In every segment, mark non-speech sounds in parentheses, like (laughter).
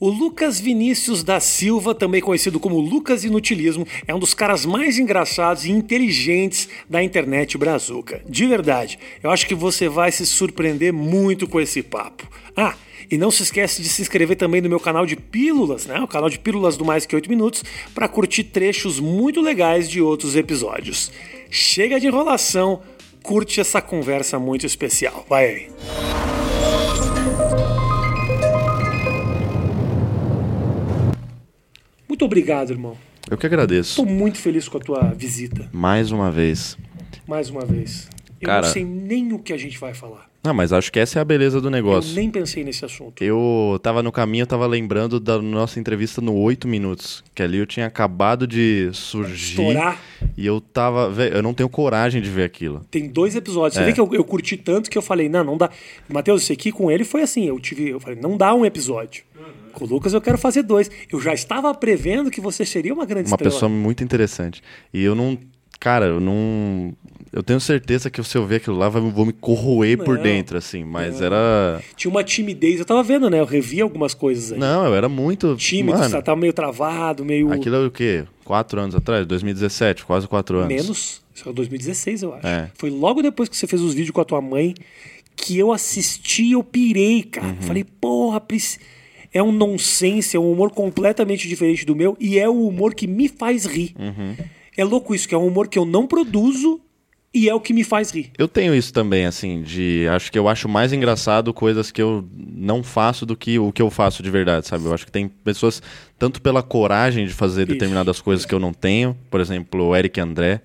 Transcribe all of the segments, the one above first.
O Lucas Vinícius da Silva, também conhecido como Lucas Inutilismo, é um dos caras mais engraçados e inteligentes da internet brazuca. De verdade, eu acho que você vai se surpreender muito com esse papo. Ah, e não se esquece de se inscrever também no meu canal de Pílulas, né? O canal de Pílulas do Mais Que 8 Minutos, para curtir trechos muito legais de outros episódios. Chega de enrolação, curte essa conversa muito especial. Vai aí. Muito obrigado, irmão. Eu que agradeço. Estou muito feliz com a tua visita, Mais uma vez. mais uma vez. Eu Cara- não sei nem o que a gente vai falar. Não, mas acho que essa é a beleza do negócio. Eu nem pensei nesse assunto. Eu tava no caminho, eu tava lembrando da nossa entrevista no 8 Minutos. Que ali eu tinha acabado de surgir. Estourar. E eu tava. Véio, eu não tenho coragem de ver aquilo. Tem dois episódios. Você É. vê que eu, eu curti tanto que eu falei, não, não dá. Matheus, isso aqui com ele foi assim. Eu tive. Eu falei, não dá um episódio. Com o Lucas eu quero fazer dois. Eu já estava prevendo que você seria uma grande Uma estrela. pessoa muito interessante. E eu não. Cara, eu não. Eu tenho certeza que se eu ver aquilo lá, vou me corroer por Não. dentro, assim. Mas era. Tinha uma timidez. Eu tava vendo, né? Eu revi algumas coisas aí. Não, eu era muito. Tímido, Mano, tá- tava meio travado, meio. aquilo é o quê? Quatro anos atrás? 2017, quase quatro anos. Menos. Isso é 2016, eu acho. É. Foi logo depois que você fez os vídeos com a tua mãe que eu assisti eu pirei, cara. Uhum. Falei, porra, Pris- é um nonsense, é um humor completamente diferente do meu e é o humor que me faz rir. Uhum. É louco isso, que é um humor que eu não produzo e é o que me faz rir. Eu tenho isso também, assim, de. Acho que eu acho mais engraçado coisas que eu não faço do que o que eu faço de verdade, sabe? Eu acho que tem pessoas, tanto pela coragem de fazer Isso. determinadas coisas que eu não tenho, por exemplo, o Eric André.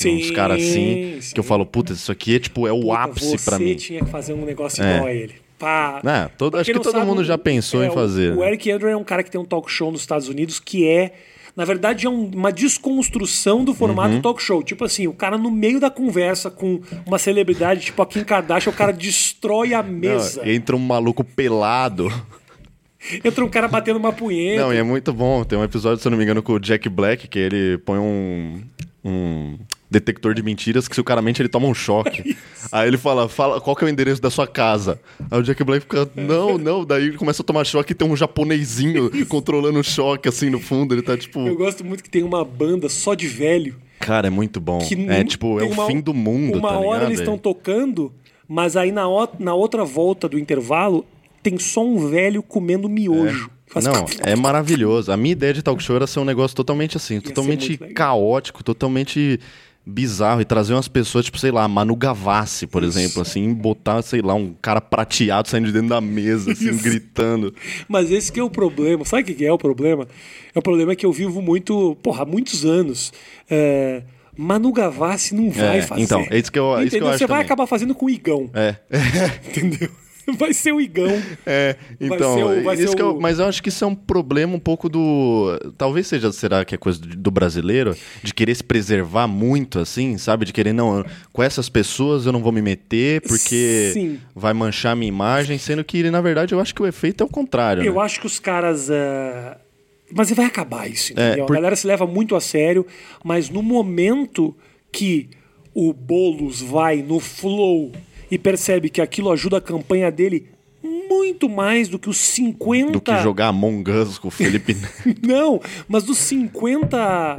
tem uns Sim, caras assim, sim. que eu falo, puta, isso aqui é tipo, é o Puta, ápice pra Você mim. tinha que fazer um negócio É. igual a ele. Pá. Não, todo- acho que todo sabe, mundo já pensou é, em o- fazer. O né? Eric Andre é um cara que tem um talk show nos Estados Unidos que é, na verdade, é um- uma desconstrução do Uhum. formato talk show. Tipo assim, o cara no meio da conversa com uma celebridade, tipo a Kim Kardashian, o cara destrói a mesa. Não, entra um maluco pelado. Entra um cara batendo uma punheta. Não, e é muito bom. Tem um episódio, se eu não me engano, com o Jack Black, que ele põe um, um detector de mentiras que se o cara mente, ele toma um choque. (laughs) Aí ele fala, fala, qual que é o endereço da sua casa? Aí o Jack Black fica, não, não. Daí ele começa a tomar choque e tem um japonesinho (laughs) controlando o choque, assim, no fundo. Ele tá tipo... Eu gosto muito que tem uma banda só de velho. Cara, é muito bom. É tipo, é o uma- fim do mundo, Uma tá hora ligado? eles estão tocando, mas aí na, o- na outra volta do intervalo tem só um velho comendo miojo. Faz- Não, é maravilhoso. A minha ideia de talk show era ser um negócio totalmente assim, ser totalmente caótico, totalmente bizarro e trazer umas pessoas, tipo, sei lá, Manu Gavassi, por exemplo, assim, botar, sei lá, um cara prateado saindo de dentro da mesa, assim, Isso. gritando. Mas esse que é o problema. Sabe o que é o problema? É o problema que eu vivo muito, porra, há muitos anos. É, Manu Gavassi não vai É, fazer. então, é isso que eu- é isso que eu acho Você vai também. acabar fazendo com o Igão. É. (laughs) Entendeu? (laughs) Vai ser o Igão. É, então, o- isso que eu- o- mas eu acho que isso é um problema um pouco do. Talvez seja, será que é coisa do brasileiro, de querer se preservar muito, assim, sabe? De querer, não, com essas pessoas eu não vou me meter porque Sim. vai manchar a minha imagem, sendo que, na verdade, eu acho que o efeito é o contrário. Eu né? acho que os caras. é, Mas vai acabar isso, entendeu? É, por- A galera se leva muito a sério, mas no momento que o Boulos vai no flow e percebe que aquilo ajuda a campanha dele muito mais do que os 50. Do que jogar Among Us com o Felipe. (laughs) Não, mas dos 50.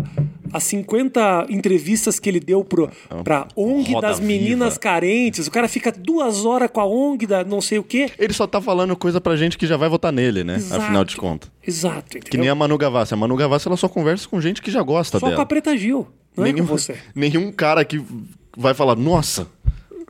As 50 entrevistas que ele deu pro, pra ONG Roda das meninas Viva. carentes, o cara fica duas horas com a ONG da não sei o quê. Ele só tá falando coisa pra gente que já vai votar nele, né? Exato. Afinal de contas. Exato, entendeu? Que nem a Manu Gavassi. A Manu Gavassi, ela só conversa com gente que já gosta Só dela. com a Preta Gil, não é com você. nenhum cara que vai falar, nossa,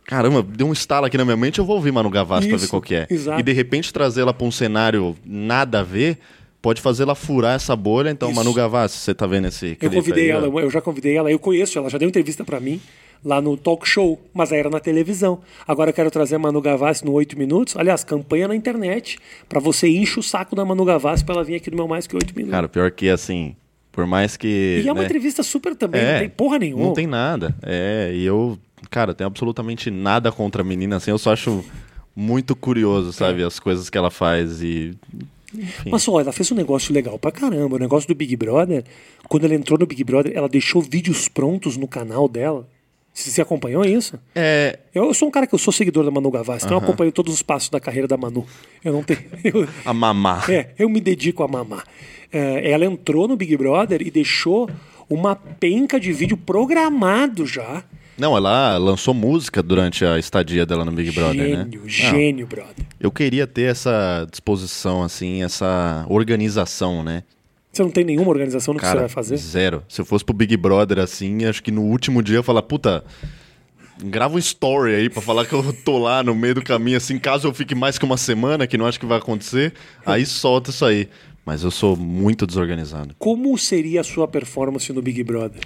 caramba, deu um estalo aqui na minha mente, eu vou ouvir Manu Gavassi pra Isso, ver qual que é. exato. E de repente trazer ela pra um cenário nada a ver, pode fazer ela furar essa bolha. Então, Isso. Manu Gavassi, você tá vendo esse Eu clipe convidei aí, ela, ó? eu já convidei ela, eu conheço, ela já deu entrevista pra mim lá no talk show, mas aí era na televisão. Agora eu quero trazer a Manu Gavassi no 8 minutos. Aliás, campanha na internet pra você encher o saco da Manu Gavassi pra ela vir aqui no meu mais que 8 minutos. Cara, pior que assim, por mais que... e é uma né, entrevista super também, É, não tem porra nenhuma. Não tem nada. É, e eu, cara, tenho absolutamente nada contra a menina, assim, eu só acho muito curioso, sabe, É. as coisas que ela faz e... Enfim. Mas olha, ela fez um negócio legal pra caramba. O negócio do Big Brother, quando ela entrou no Big Brother, ela deixou vídeos prontos no canal dela. Você acompanhou isso? É. Eu sou um cara que eu sou seguidor da Manu Gavassi, então eu acompanho todos os passos da carreira da Manu. Eu não tenho. (laughs) eu- A mamá. é, eu me dedico a mamar. É, ela entrou no Big Brother e deixou uma penca de vídeo programado já. Não, ela lançou música durante a estadia dela no Big Brother, né? gênio, gênio, brother. eu queria ter essa disposição, assim, essa organização, né? Você não tem nenhuma organização no que você Cara, vai fazer? zero. Se eu fosse pro Big Brother assim, acho que no último dia eu ia falar, puta, grava um story aí pra falar que eu tô lá no meio do caminho, assim, caso eu fique mais que uma semana, que não acho que vai acontecer, aí solta isso aí. Mas eu sou muito desorganizado. Como seria a sua performance no Big Brother?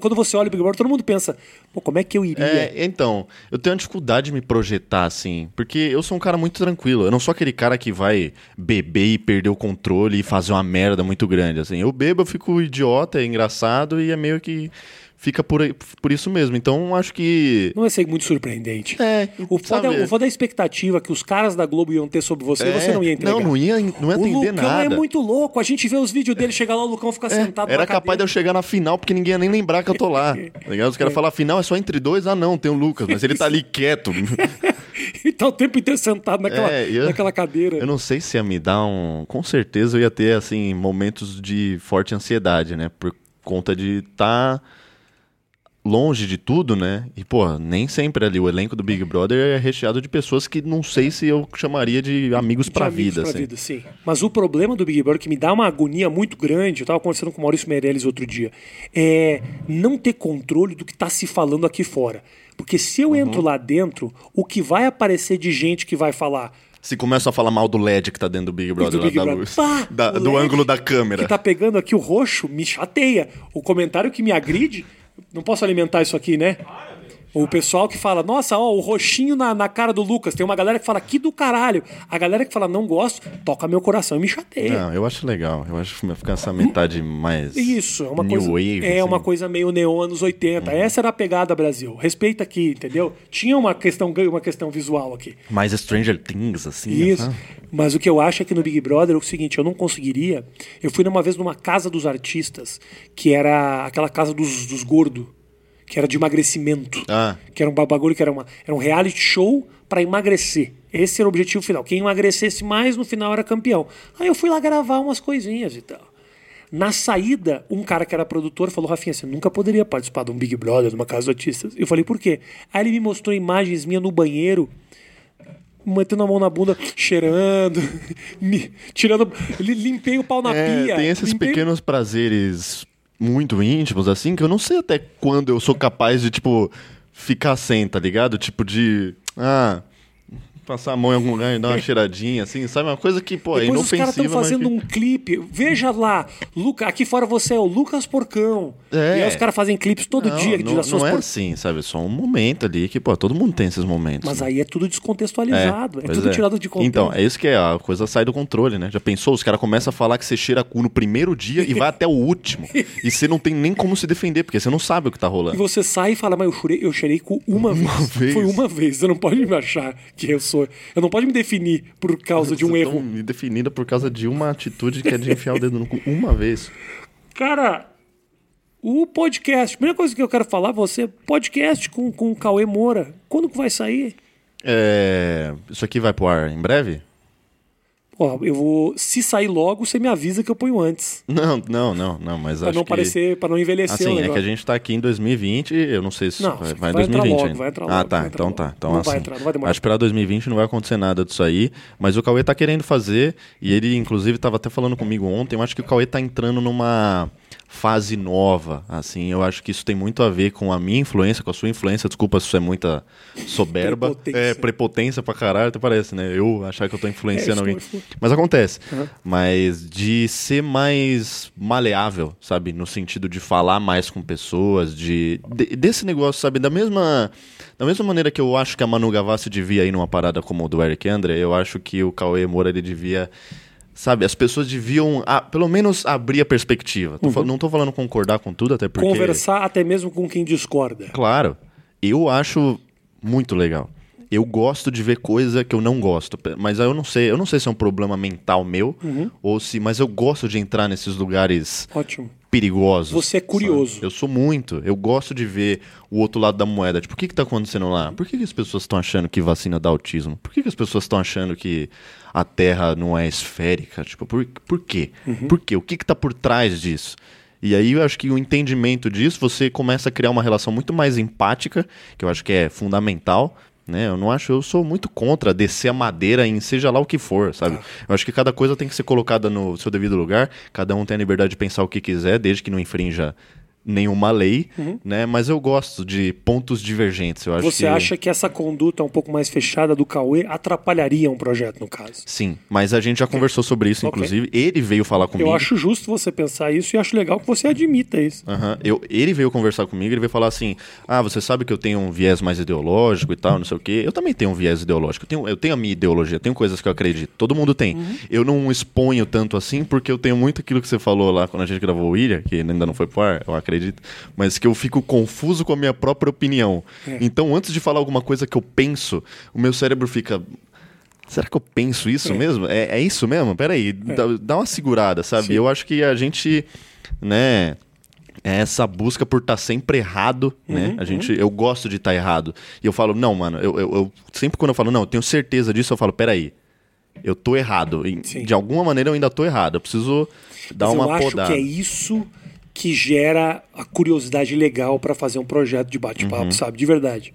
Quando você olha o Big Brother, todo mundo pensa, pô, como é que eu iria? É, então, eu tenho uma dificuldade de me projetar assim, porque eu sou um cara muito tranquilo. Eu não sou aquele cara que vai beber e perder o controle e fazer uma merda muito grande, assim. Eu bebo, eu fico idiota, é engraçado e é meio que fica por, por isso mesmo. Então, acho que Não vai ser muito surpreendente. É, O foda, sabe? o foda é a expectativa que os caras da Globo iam ter sobre você, É, você não ia entregar. Não, não ia, não ia o atender Lucão nada. é muito louco. A gente vê os vídeos dele chegar lá, o Lucão fica sentado Era capaz de eu cadeira. chegar na final, porque ninguém ia nem lembrar que eu tô lá. (laughs) tá ligado? Os caras falam, final é só entre dois? Ah, não, tem o Lucas, mas ele tá ali quieto. (laughs) E tá o tempo inteiro sentado naquela, É, ia- naquela cadeira. Eu não sei se ia me dar um. Com certeza eu ia ter, assim, momentos de forte ansiedade, né? Por conta de estar longe de tudo, né? E, pô, nem sempre ali o elenco do Big Brother é recheado de pessoas que não sei se eu chamaria de amigos amigos vida, pra assim. vida, sim. Mas o problema do Big Brother, que me dá uma agonia muito grande, eu tava conversando com o Maurício Meirelles outro dia, é não ter controle do que tá se falando aqui fora. Porque se Uhum. eu entro lá dentro, o que vai aparecer de gente que vai falar Se começa a falar mal do LED que tá dentro do Big Brother, do lá Big da Brother. luz. Pá, (laughs) Da- do ângulo da câmera. que tá pegando aqui o roxo, me chateia. O comentário que me agride, não posso alimentar isso aqui, né? O pessoal que fala, nossa, ó, o roxinho na, na cara do Lucas. Tem uma galera que fala, que do caralho. A galera que fala, não gosto, toca meu coração e me chateia. Não, eu acho legal. Eu acho que ficar essa metade mais. Isso, é uma New coisa. Wave. é assim. Uma coisa meio neon anos 80. Essa era a pegada Brasil. Respeita aqui, entendeu? Tinha uma questão, uma questão visual aqui. Mais Stranger Things, assim. Isso. sabe? Mas o que eu acho é que no Big Brother é o seguinte, eu não conseguiria. Eu fui uma vez numa casa dos artistas, que era aquela casa dos, dos gordos, que era de emagrecimento. Ah. Que era um bagulho que era, uma, era um reality show pra emagrecer. Esse era o objetivo final. Quem emagrecesse mais no final era campeão. Aí eu fui lá gravar umas coisinhas e tal. Na saída, um cara que era produtor falou: Rafinha, você nunca poderia participar de um Big Brother, de uma casa de artistas. Eu falei: por quê? Aí ele me mostrou imagens minhas no banheiro, metendo a mão na bunda, cheirando, (laughs) me, tirando. li- Limpei o pau na É, pia. tem esses limpei- pequenos prazeres muito íntimos, assim, que eu não sei até quando eu sou capaz de, tipo, ficar sem, tá ligado? Tipo de. Ah. Passar a mão em algum lugar e dar uma cheiradinha, assim, sabe? Uma coisa que, pô, é Depois os caras inofensiva. estão mas fazendo que- um clipe. Veja lá, Luca, aqui fora você é o Lucas Porcão. É. E aí os caras fazem clipes todo Não, dia de não, das suas não é por- assim, sabe? É só um momento ali que, pô, todo mundo tem esses momentos. Mas né? aí é tudo descontextualizado. É, pois tudo tirado de contexto. Então, é isso que é, a coisa sai do controle, né? Já pensou? Os caras começam a falar que você cheira cu no primeiro dia e vai até o último. e você não tem nem como se defender, porque você não sabe o que tá E rolando. você sai e fala, mas eu chorei, eu cheirei com uma, vez. vez. Foi uma vez. Você não pode me achar que eu sou. Eu não pode me definir por causa de um Vocês erro. me definida por causa de uma atitude que é de enfiar o dedo no cu uma vez. Cara, o podcast. A primeira coisa que eu quero falar você: podcast com, com o Cauê Moura. Quando que vai sair? É, Isso aqui vai pro ar em breve? Ó, eu vou. Se sair logo, você me avisa que eu ponho antes. Não, não, não, não, mas Pra acho não que... parecer, pra não envelhecer Assim, é que a gente tá aqui em 2020, eu não sei se Não, vai, vai em vai entrar 2020 logo, ainda. vai entrar ah, logo, tá, vai entrar então logo. tá. Então Não assim, vai entrar, não vai demorar. acho que pra 2020 não vai acontecer nada disso aí, mas o Cauê tá querendo fazer, e ele inclusive tava até falando comigo ontem, eu acho que o Cauê tá entrando numa fase nova, assim, eu acho que isso tem muito a ver com a minha influência, com a sua influência, desculpa se isso é muita soberba, Prepotência. é prepotência pra caralho, até parece, né, eu achar que eu tô influenciando É, alguém, estou- estou. mas acontece, mas de ser mais maleável, sabe? No sentido de falar mais com pessoas, de, de- desse negócio, sabe? Da mesma, da mesma maneira que eu acho que a Manu Gavassi devia ir numa parada como o do Eric Andre, eu acho que o Cauê Moura ele devia. Sabe, as pessoas deviam, ah, pelo menos, abrir a perspectiva. Tô fal- Não tô falando concordar com tudo, até porque. Conversar até mesmo com quem discorda. Claro. Eu acho muito legal. Eu gosto de ver coisa que eu não gosto, mas eu não sei, eu não sei se é um problema mental meu Uhum. ou se, mas eu gosto de entrar nesses lugares Ótimo. Perigosos. Você é curioso. sabe? Eu sou muito. Eu gosto de ver o outro lado da moeda. Tipo, o que, que tá acontecendo lá? Por que, que as pessoas estão achando que vacina dá autismo? Por que, que as pessoas estão achando que a Terra não é esférica? Tipo, por, por quê? Uhum. Por quê? O que, que tá por trás disso? E aí eu acho que o entendimento disso, você começa a criar uma relação muito mais empática, que eu acho que é fundamental. Né? Eu não acho, eu sou muito contra descer a madeira em seja lá o que for, sabe? Eu acho que cada coisa tem que ser colocada no seu devido lugar, cada um tem a liberdade de pensar o que quiser, desde que não infrinja nenhuma lei, né? Mas eu gosto de pontos divergentes. Eu acho Uhum. Você que... acha que essa conduta um pouco mais fechada do Cauê atrapalharia um projeto, no caso? Sim, mas a gente já conversou sobre isso, inclusive. Ele veio falar comigo. Eu acho justo você pensar isso e acho legal que você admita isso. Aham. Eu, ele veio conversar comigo, ele veio falar assim: Ah, você sabe que eu tenho um viés mais ideológico e tal, não sei o quê. Eu também tenho um viés ideológico. Eu tenho, eu tenho a minha ideologia, tenho coisas que eu acredito. Todo mundo tem. Eu não exponho tanto assim, porque eu tenho muito aquilo que você falou lá quando a gente gravou o Ilha, que ainda não foi pro ar, eu acredito. Mas que eu fico confuso com a minha própria opinião. Então, antes de falar alguma coisa que eu penso, o meu cérebro fica. Será que eu penso isso mesmo? É, é isso mesmo? Peraí, dá, dá uma segurada, sabe? Sim. Eu acho que a gente, né, é essa busca por estar sempre errado, né? A gente, eu gosto de estar errado. E eu falo, não, mano, eu, eu, eu- sempre quando eu falo, não, eu tenho certeza disso, eu falo, peraí, eu tô errado. E, de alguma maneira eu ainda tô errado. Eu preciso dar Mas uma eu acho podada. que é isso que gera a curiosidade legal para fazer um projeto de bate-papo, Uhum. sabe? De verdade.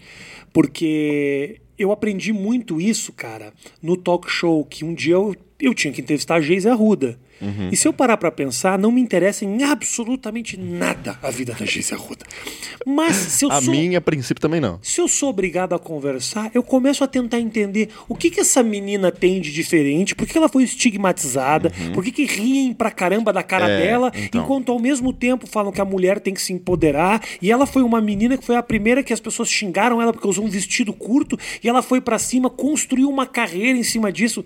Porque eu aprendi muito isso, cara, no talk show, que um dia eu, eu tinha que entrevistar a Geise Arruda. Uhum. E se eu parar pra pensar, não me interessa em absolutamente nada a vida da Geise Arruda. Mas se eu A sou... minha, a princípio, também não. Se eu sou obrigado a conversar, eu começo a tentar entender o que, que essa menina tem de diferente, por que ela foi estigmatizada, por que, que riem pra caramba da cara Uhum. É, dela, então. enquanto ao mesmo tempo falam que a mulher tem que se empoderar. E ela foi uma menina que foi a primeira que as pessoas xingaram ela porque usou um vestido curto, e ela foi pra cima, construiu uma carreira em cima disso.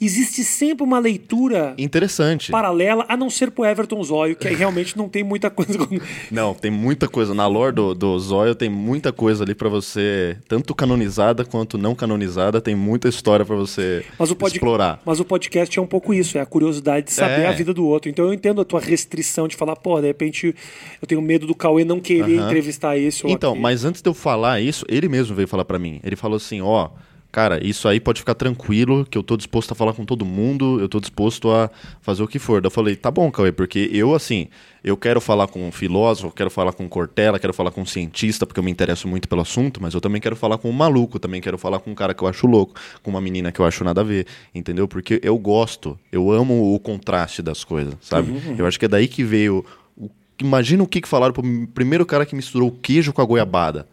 Existe sempre uma leitura Interessante. paralela, a não ser pro Everton Zóio, que aí realmente não tem muita coisa. (laughs) Não, tem muita coisa. Na lore do, do Zóio tem muita coisa ali pra você, tanto canonizada quanto não canonizada, tem muita história pra você Mas o, pod- explorar. mas o podcast é um pouco isso, é a curiosidade de saber É. a vida do outro. Então eu entendo a tua restrição de falar, pô, de repente eu tenho medo do Cauê não querer Aham. entrevistar esse ou Então, aquele. mas antes de eu falar isso, ele mesmo veio falar pra mim. Ele falou assim, ó, cara, isso aí pode ficar tranquilo, que eu tô disposto a falar com todo mundo, eu tô disposto a fazer o que for. Daí eu falei, tá bom, Cauê, porque eu, assim, eu quero falar com um filósofo, quero falar com um Cortella, quero falar com um cientista, porque eu me interesso muito pelo assunto, mas eu também quero falar com um maluco, também quero falar com um cara que eu acho louco, com uma menina que eu acho nada a ver, entendeu? Porque eu gosto, eu amo o contraste das coisas, sabe? Eu acho que é daí que veio... o- Imagina o que, que falaram pro primeiro cara que misturou o queijo com a goiabada.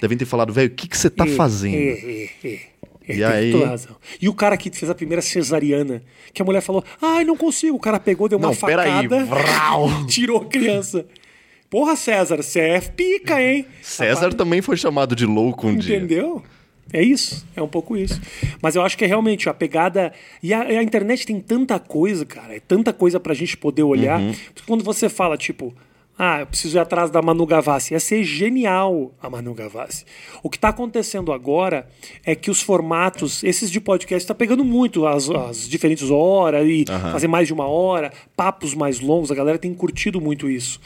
Devem ter falado, velho, o que, que você tá É, fazendo? É, E aí- toda razão. E o cara que fez a primeira cesariana, que a mulher falou, ai, não consigo. O cara pegou, deu uma Não, facada, vrau. (laughs) tirou a criança. Porra, César, você é pica, hein? César também foi chamado de louco um dia. Entendeu? É isso, é um pouco isso. Mas eu acho que é realmente a pegada. E a, a internet tem tanta coisa, cara, é tanta coisa pra gente poder olhar. Uhum. Quando você fala, tipo, ah, eu preciso ir atrás da Manu Gavassi, ia ser genial a Manu Gavassi. O que tá acontecendo agora é que os formatos, esses de podcast, tá pegando muito as, as diferentes horas e fazer mais de uma hora, papos mais longos, a galera tem curtido muito isso.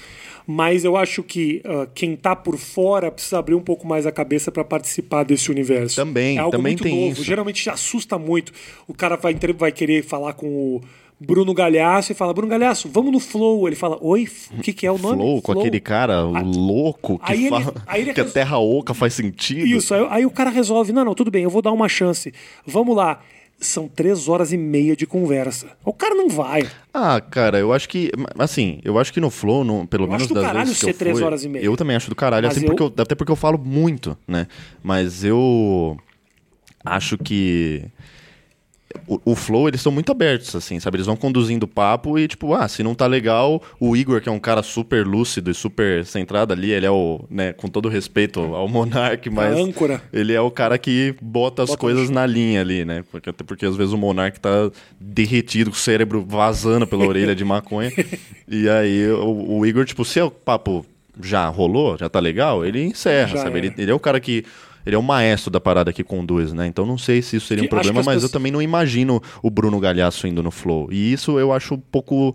Mas eu acho que ah, quem tá por fora precisa abrir um pouco mais a cabeça para participar desse universo. Também, é algo também muito tem novo. isso. Geralmente assusta muito. O cara vai, vai querer falar com o Bruno Galhaço e fala: Bruno Galhaço, vamos no Flow. Ele fala: Oi, o que, que é o nome? Flow, com aquele cara o louco que Aí ele- fala aí ele que a res- terra oca faz sentido. Isso, aí, aí o cara resolve: Não, não, tudo bem, eu vou dar uma chance. Vamos lá. São três horas e meia de conversa. O cara não vai. Ah, cara, eu acho que. Assim, eu acho que no Flow, no- pelo Eu menos acho do das caralho vezes que ser eu três fui, horas e meia. Eu também acho do caralho, assim, eu- porque eu- até porque eu falo muito, né? Mas eu acho que. O, o Flow, eles são muito abertos, assim, sabe? Eles vão conduzindo o papo e, tipo, ah, se não tá legal, o Igor, que é um cara super lúcido e super centrado ali, ele é o, né, com todo respeito ao Monark, mas. âncora. Ele é o cara que bota as Bota coisas na linha ali, né? Porque, até porque às vezes o Monark tá derretido, com o cérebro vazando pela orelha de maconha. (laughs) e aí o, o Igor, tipo, se o papo já rolou, já tá legal, ele encerra, Já sabe? Ele, ele é o cara que. Ele é o maestro da parada que conduz, né? Então não sei se isso seria um Que- problema, mas eu pessoas- também não imagino o Bruno Galhaço indo no Flow. E isso eu acho um pouco.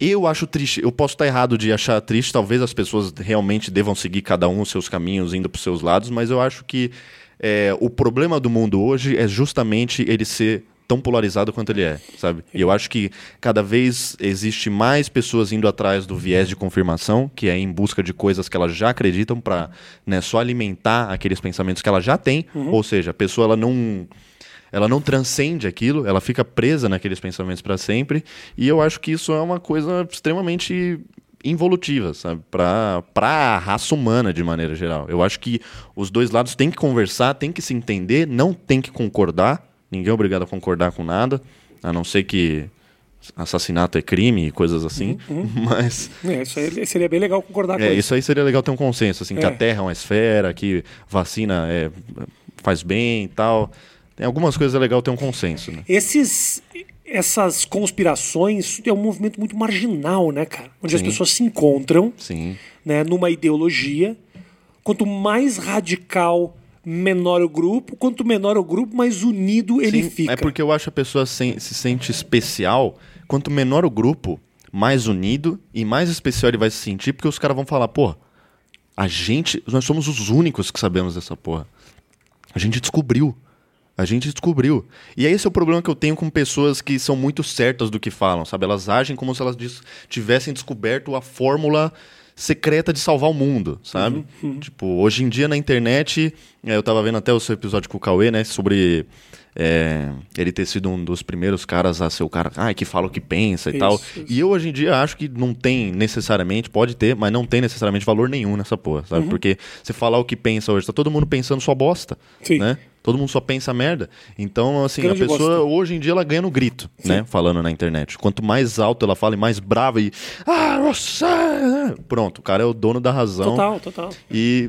Eu acho triste. Eu posso estar errado de achar triste. Talvez as pessoas realmente devam seguir cada um os seus caminhos, indo para os seus lados, mas eu acho que é, o problema do mundo hoje é justamente ele ser tão polarizado quanto ele é, sabe? E eu acho que cada vez existe mais pessoas indo atrás do viés de confirmação, que é em busca de coisas que elas já acreditam para né, só alimentar aqueles pensamentos que ela já tem, uhum. ou seja, a pessoa ela não ela não transcende aquilo, ela fica presa naqueles pensamentos para sempre, e eu acho que isso é uma coisa extremamente involutiva, sabe? Para a raça humana de maneira geral. Eu acho que os dois lados têm que conversar, têm que se entender, não têm que concordar, Ninguém é obrigado a concordar com nada, a não ser que assassinato é crime e coisas assim, uhum, uhum. (laughs) mas... É, isso aí seria bem legal concordar é, com isso. isso aí seria legal ter um consenso, assim, é. que a Terra é uma esfera, que vacina é, faz bem e tal. Tem algumas coisas é legal ter um consenso, né? Esses... Essas conspirações é um movimento muito marginal, né, cara? Onde Sim. as pessoas se encontram Sim. Né, numa ideologia. Quanto mais radical menor o grupo, quanto menor o grupo, mais unido ele Sim, fica. É porque eu acho que a pessoa se, se sente especial. Quanto menor o grupo, mais unido e mais especial ele vai se sentir, porque os caras vão falar, pô, a gente, nós somos os únicos que sabemos dessa porra. A gente descobriu. A gente descobriu. E esse é o problema que eu tenho com pessoas que são muito certas do que falam, sabe? Elas agem como se elas tivessem descoberto a fórmula secreta de salvar o mundo, sabe? Uhum, uhum. Tipo, hoje em dia na internet, é, eu tava vendo até o seu episódio com o Cauê, né, sobre é, ele ter sido um dos primeiros caras a ser o cara ah, que fala o que pensa e isso, tal. Isso. E eu hoje em dia acho que não tem necessariamente, pode ter, mas não tem necessariamente valor nenhum nessa porra, sabe? Uhum. Porque você falar o que pensa hoje, tá todo mundo pensando sua bosta, Sim. né? Todo mundo só pensa merda. Então, assim, Grande a pessoa hoje em dia ela ganha no grito, Sim. né? Falando na internet. Quanto mais alto ela fala e mais brava e. Ah, você! Pronto, o cara é o dono da razão. Total, total. E.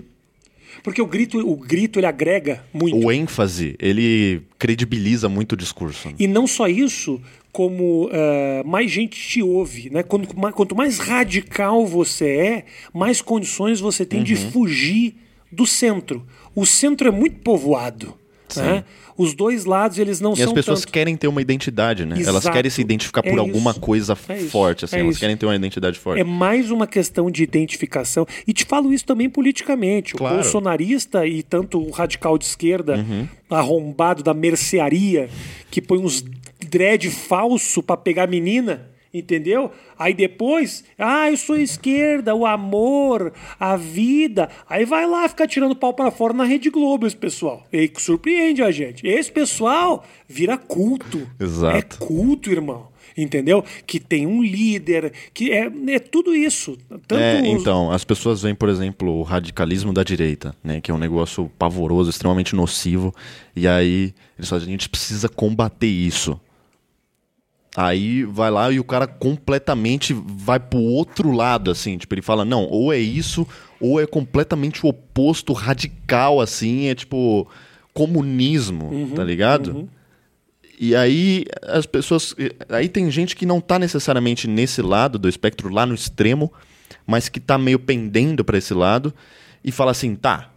Porque o grito, o grito ele agrega muito. O ênfase, ele credibiliza muito o discurso. E não só isso, como uh, mais gente te ouve, né? Quanto, quanto mais radical você é, mais condições você tem uhum. de fugir do centro. O centro é muito povoado. Né? Os dois lados eles não e são. E as pessoas tanto... querem ter uma identidade, né? Exato. Elas querem se identificar por é alguma isso. coisa é forte, assim. É elas isso. querem ter uma identidade forte. É mais uma questão de identificação. E te falo isso também politicamente. Claro. O bolsonarista e tanto o radical de esquerda, uhum. arrombado da mercearia, que põe uns dread falso para pegar menina Entendeu? Aí depois, ah, eu sou esquerda, o amor, a vida. Aí vai lá ficar tirando pau para fora na Rede Globo, esse pessoal. E que surpreende a gente. Esse pessoal vira culto. Exato. É culto, irmão. Entendeu? Que tem um líder, que é, é tudo isso. Tanto é, então, as pessoas veem, por exemplo, o radicalismo da direita, né? Que é um negócio pavoroso, extremamente nocivo. E aí, eles falam, a gente precisa combater isso. Aí vai lá e o cara completamente vai pro outro lado, assim. Tipo, ele fala, não, ou é isso, ou é completamente o oposto, radical, assim. É tipo comunismo, uhum, tá ligado? Uhum. E aí as pessoas. Aí tem gente que não tá necessariamente nesse lado do espectro, lá no extremo, mas que tá meio pendendo para esse lado e fala assim: tá,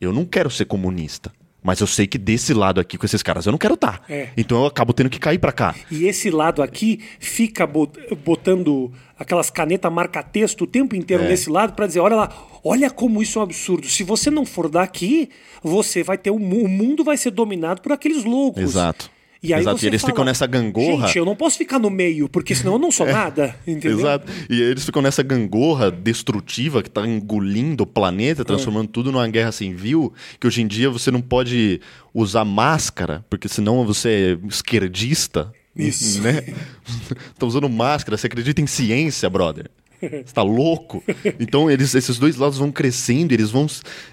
eu não quero ser comunista. Mas eu sei que desse lado aqui com esses caras eu não quero estar. Tá. É. Então eu acabo tendo que cair para cá. E esse lado aqui fica botando aquelas canetas marca-texto o tempo inteiro é. nesse lado para dizer: olha lá, olha como isso é um absurdo. Se você não for daqui, você vai ter. O mundo vai ser dominado por aqueles loucos. Exato. E aí Exato, e eles fala, ficam nessa gangorra. Gente, eu não posso ficar no meio, porque senão eu não sou (laughs) é, nada, entendeu? Exato. E eles ficam nessa gangorra destrutiva que está engolindo o planeta, transformando é. tudo numa guerra civil, que hoje em dia você não pode usar máscara, porque senão você é esquerdista. Isso. Né? (laughs) tá usando máscara, você acredita em ciência, brother. (laughs) Você tá louco? Então eles, esses dois lados vão crescendo, eles vão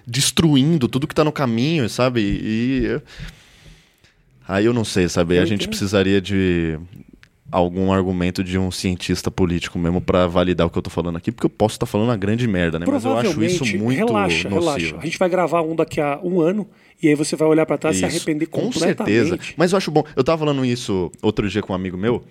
destruindo tudo que tá no caminho, sabe? E Aí eu não sei, sabe? a gente precisaria de algum argumento de um cientista político mesmo para validar o que eu tô falando aqui, porque eu posso estar tá falando uma grande merda, né? Mas eu acho isso muito relaxa, nocivo. relaxa. A gente vai gravar um daqui a um ano e aí você vai olhar para trás e se arrepender com completamente. Com certeza. Mas eu acho bom. Eu tava falando isso outro dia com um amigo meu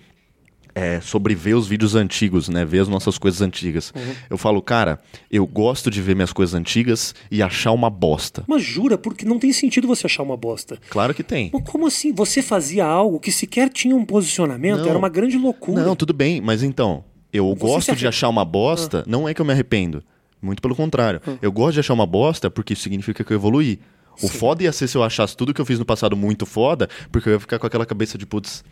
é, sobre ver os vídeos antigos, né? Ver as nossas coisas antigas. Uhum. Eu falo, cara, eu gosto de ver minhas coisas antigas e achar uma bosta. Mas jura, porque não tem sentido você achar uma bosta. Claro que tem. Mas como assim? Você fazia algo que sequer tinha um posicionamento? Não. Era uma grande loucura. Não, tudo bem, mas então, eu Você gosto de Ah. achar uma bosta, não é que eu me arrependo. Muito pelo contrário. Eu gosto de achar uma bosta porque isso significa que eu evoluí. O foda ia ser se eu achasse tudo que eu fiz no passado muito foda, porque eu ia ficar com aquela cabeça de, putz,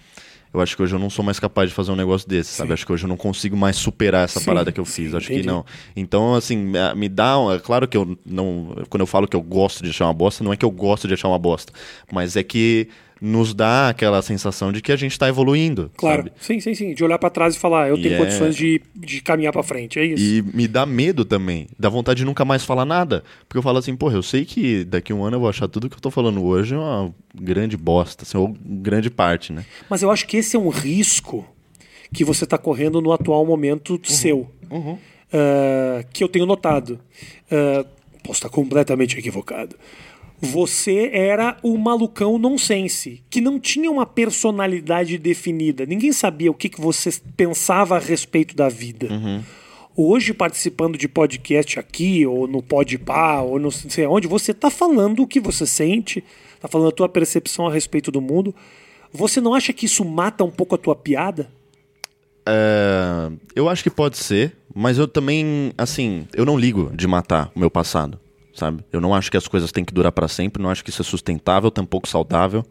eu acho que hoje eu não sou mais capaz de fazer um negócio desse, sabe? Acho que hoje eu não consigo mais superar essa Sim, parada que eu sim, fiz. Acho entendi. que não. Então, assim, me- me dá. um- É claro que eu não. Quando eu falo que eu gosto de achar uma bosta, não é que eu gosto de achar uma bosta, mas é que nos dá aquela sensação de que a gente tá evoluindo. Claro. sabe? Sim, sim, sim. De olhar pra trás e falar, eu tenho é- condições de, de caminhar pra frente. É isso. E me dá medo também. Dá vontade de nunca mais falar nada. Porque eu falo assim, porra, eu sei que daqui a um ano eu vou achar tudo que eu tô falando hoje uma grande bosta, assim, ou grande parte, né? Mas eu acho que esse é um risco que você está correndo no atual momento seu. Ah, que eu tenho notado. Ah, posso estar completamente equivocado. Você era o malucão nonsense, que não tinha uma personalidade definida. Ninguém sabia o que, que você pensava a respeito da vida. Hoje, participando de podcast aqui, ou no Podpah, ou não sei onde, você está falando o que você sente, está falando a tua percepção a respeito do mundo. Você não acha que isso mata um pouco a tua piada? É, eu acho que pode ser, mas eu também, assim, eu não ligo de matar o meu passado, sabe? Eu não acho que as coisas têm que durar pra sempre, não acho que isso é sustentável, tampouco saudável.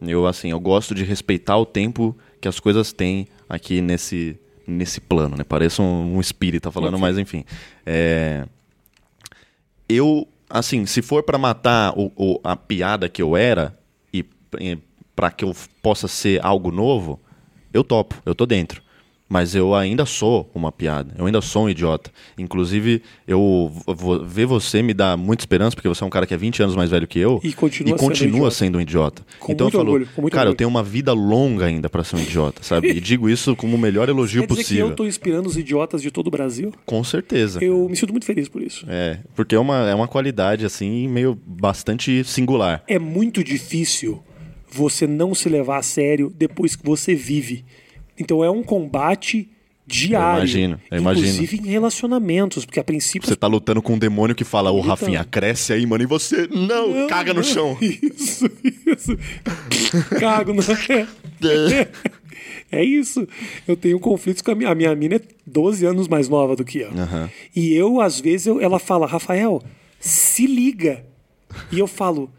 Eu, assim, eu gosto de respeitar o tempo que as coisas têm aqui nesse, nesse plano, né? Parece um, um espírita falando, mas enfim. É, eu, assim, se for pra matar o, o- a piada que eu era e, e para que eu possa ser algo novo, eu topo, eu tô dentro. Mas eu ainda sou uma piada, eu ainda sou um idiota. Inclusive, eu vou- ver você me dá muita esperança, porque você é um cara que é 20 anos mais velho que eu E continua sendo continua idiota. sendo um idiota. Com então muito eu falo, orgulho, cara, eu orgulho. tenho uma vida longa ainda pra ser um idiota, sabe? E digo isso como o melhor elogio Quer dizer que possível. eu estou inspirando os idiotas de todo o Brasil? Com certeza. Eu me sinto muito feliz por isso. É, porque é uma, é uma qualidade, assim, meio bastante singular. É muito difícil você não se levar a sério depois que você vive. Então é um combate diário. Eu imagino, eu imagino. Inclusive em relacionamentos, porque a princípio Você tá lutando com um demônio que fala, ô Então. Rafinha, cresce aí, mano, e você, não, caga no chão. (laughs) Isso, isso. Cago no. É. É isso. Eu tenho conflitos com a minha. A minha mina é 12 anos mais nova do que eu. Aham. E eu, às vezes, eu- ela fala, Rafael, se liga. E eu falo,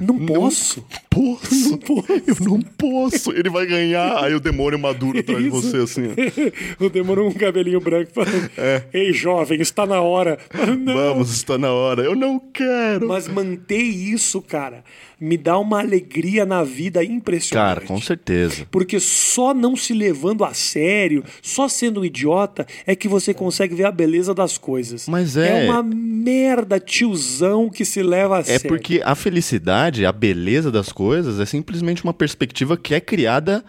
não posso. Posso? Não posso. Eu não posso. Ele vai ganhar. Aí o demônio maduro atrás de você, assim. (laughs) o demônio um cabelinho branco falando, ei, jovem, está na hora. Não. Vamos, está na hora. Eu não quero. Mas manter isso, cara, me dá uma alegria na vida impressionante. Cara, com certeza. Porque só não se levando a sério, só sendo um idiota, é que você consegue ver a beleza das coisas. Mas é- É uma merda tiozão que se leva a É sério. porque a felicidade, a beleza das coisas é simplesmente uma perspectiva que é criada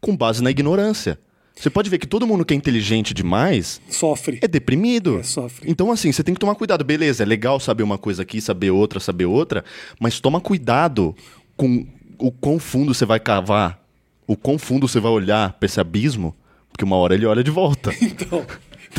com base na ignorância. Você pode ver que todo mundo que é inteligente demais Sofre. é deprimido. É, sofre. Então, assim, você tem que tomar cuidado. Beleza, é legal saber uma coisa aqui, saber outra, saber outra, mas toma cuidado com o quão fundo você vai cavar, o quão fundo você vai olhar pra esse abismo, porque uma hora ele olha de volta. (laughs) Então.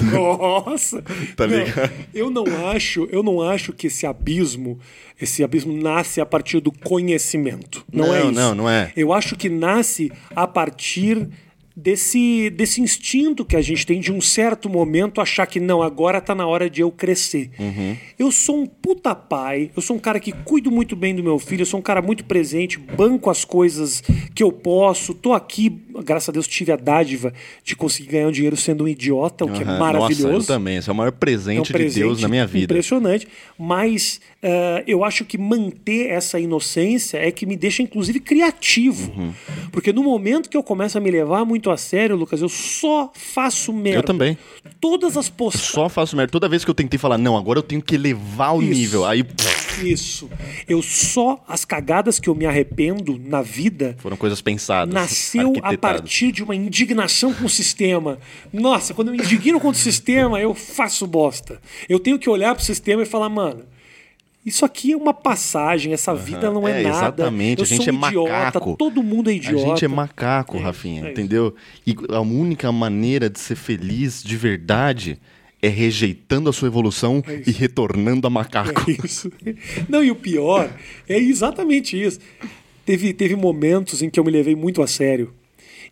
(laughs) Nossa! Tá Não, ligado? eu não acho, eu não acho que esse abismo, esse abismo nasce a partir do conhecimento. Não, é Não, isso. não, não é. Eu acho que nasce a partir desse, desse instinto que a gente tem de um certo momento achar que não, agora tá na hora de eu crescer. Uhum. Eu sou um puta pai, eu sou um cara que cuido muito bem do meu filho, eu sou um cara muito presente, banco as coisas que eu posso, tô aqui, graças a Deus tive a dádiva de conseguir ganhar um dinheiro sendo um idiota, o que é maravilhoso. Nossa, eu também. Esse é o maior É um presente, de Deus na minha vida. Impressionante. Mas eh, eu acho que manter essa inocência é que me deixa, inclusive, criativo. Uhum. Porque no momento que eu começo a me levar muito a sério, Lucas, eu só faço merda. Eu também. Todas as postagens. Só faço merda. Toda vez que eu tentei falar, não, agora eu tenho que elevar o Isso. nível. Aí Isso. Eu só. As cagadas que eu me arrependo na vida foram coisas pensadas. nasceu a partir de uma indignação com o sistema. Nossa, quando eu me indigno contra o sistema, eu faço bosta. Eu tenho que olhar pro sistema e falar, mano. Isso aqui é uma passagem, essa vida não é, É, nada. exatamente, Eu a gente sou um é idiota, macaco. todo mundo é A idiota. gente é macaco, É, Rafinha, é entendeu? E a única maneira de ser feliz de verdade é rejeitando a sua evolução e retornando a macaco. É isso. Não, e o pior é exatamente isso. Teve, teve momentos em que eu me levei muito a sério.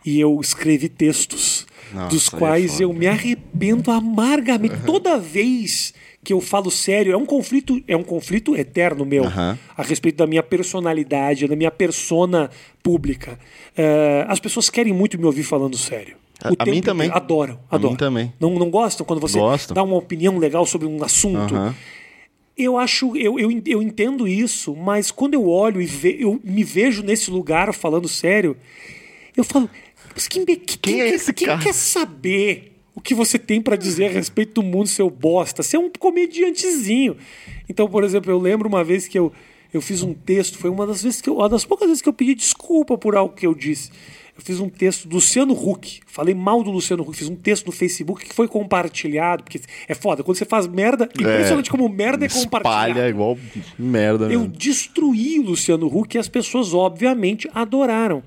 e eu escrevi textos Nossa, dos é quais foda. eu me arrependo amargamente. Toda vez que eu falo sério, é um conflito, é um conflito eterno meu Aham. a respeito da minha personalidade, da minha persona pública. É, as pessoas querem muito me ouvir falando sério. A- O a mim também. inteiro. Adoram, A mim adoram. também. Não, não gostam quando você Gostam. dá uma opinião legal sobre um assunto. Aham. Eu acho, eu, eu, eu entendo isso, mas quando eu olho e ve- eu me vejo nesse lugar falando sério, eu falo, mas quem, quem, quem, é esse quem cara?" quer saber o que você tem pra dizer a respeito do mundo, seu bosta? Você é um comediantezinho. Então, por exemplo, eu lembro uma vez que eu, eu fiz um texto, foi uma das vezes que eu, uma das poucas vezes que eu pedi desculpa por algo que eu disse. Eu fiz um texto do Luciano Huck. Falei mal do Luciano Huck. Fiz um texto no Facebook que foi compartilhado. Porque é foda. Quando você faz merda, impressionante como merda é compartilhada. Espalha igual merda Eu mesmo. destruí o Luciano Huck e as pessoas, obviamente, adoraram.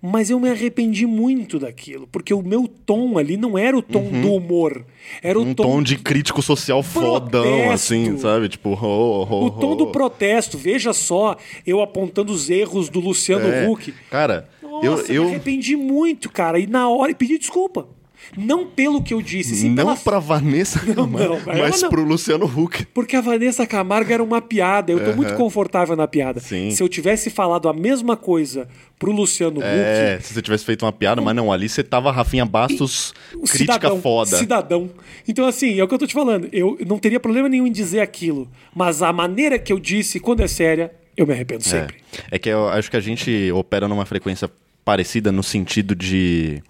Mas eu me arrependi muito daquilo, porque o meu tom ali não era o tom do humor. Era o Um tom, tom de crítico social fodão, assim, sabe? Tipo, ho, ho, o tom do protesto. Veja só, eu apontando os erros do Luciano É. Huck. Cara, Nossa, eu, me eu arrependi muito, cara. E na hora e pedi desculpa. Não pelo que eu disse, sim não pela pra Vanessa (laughs) Camargo, não, mas não. pro Luciano Huck. Porque a Vanessa Camargo era uma piada. Eu tô muito confortável na piada. Sim. Se eu tivesse falado a mesma coisa pro Luciano Huck, É, se você tivesse feito uma piada, mas não, ali você tava Rafinha Bastos, o crítica cidadão, foda. Cidadão. Então, assim, é o que eu tô te falando. Eu não teria problema nenhum em dizer aquilo. Mas a maneira que eu disse, quando é séria, eu me arrependo sempre. É. é que eu acho que a gente opera numa frequência parecida no sentido de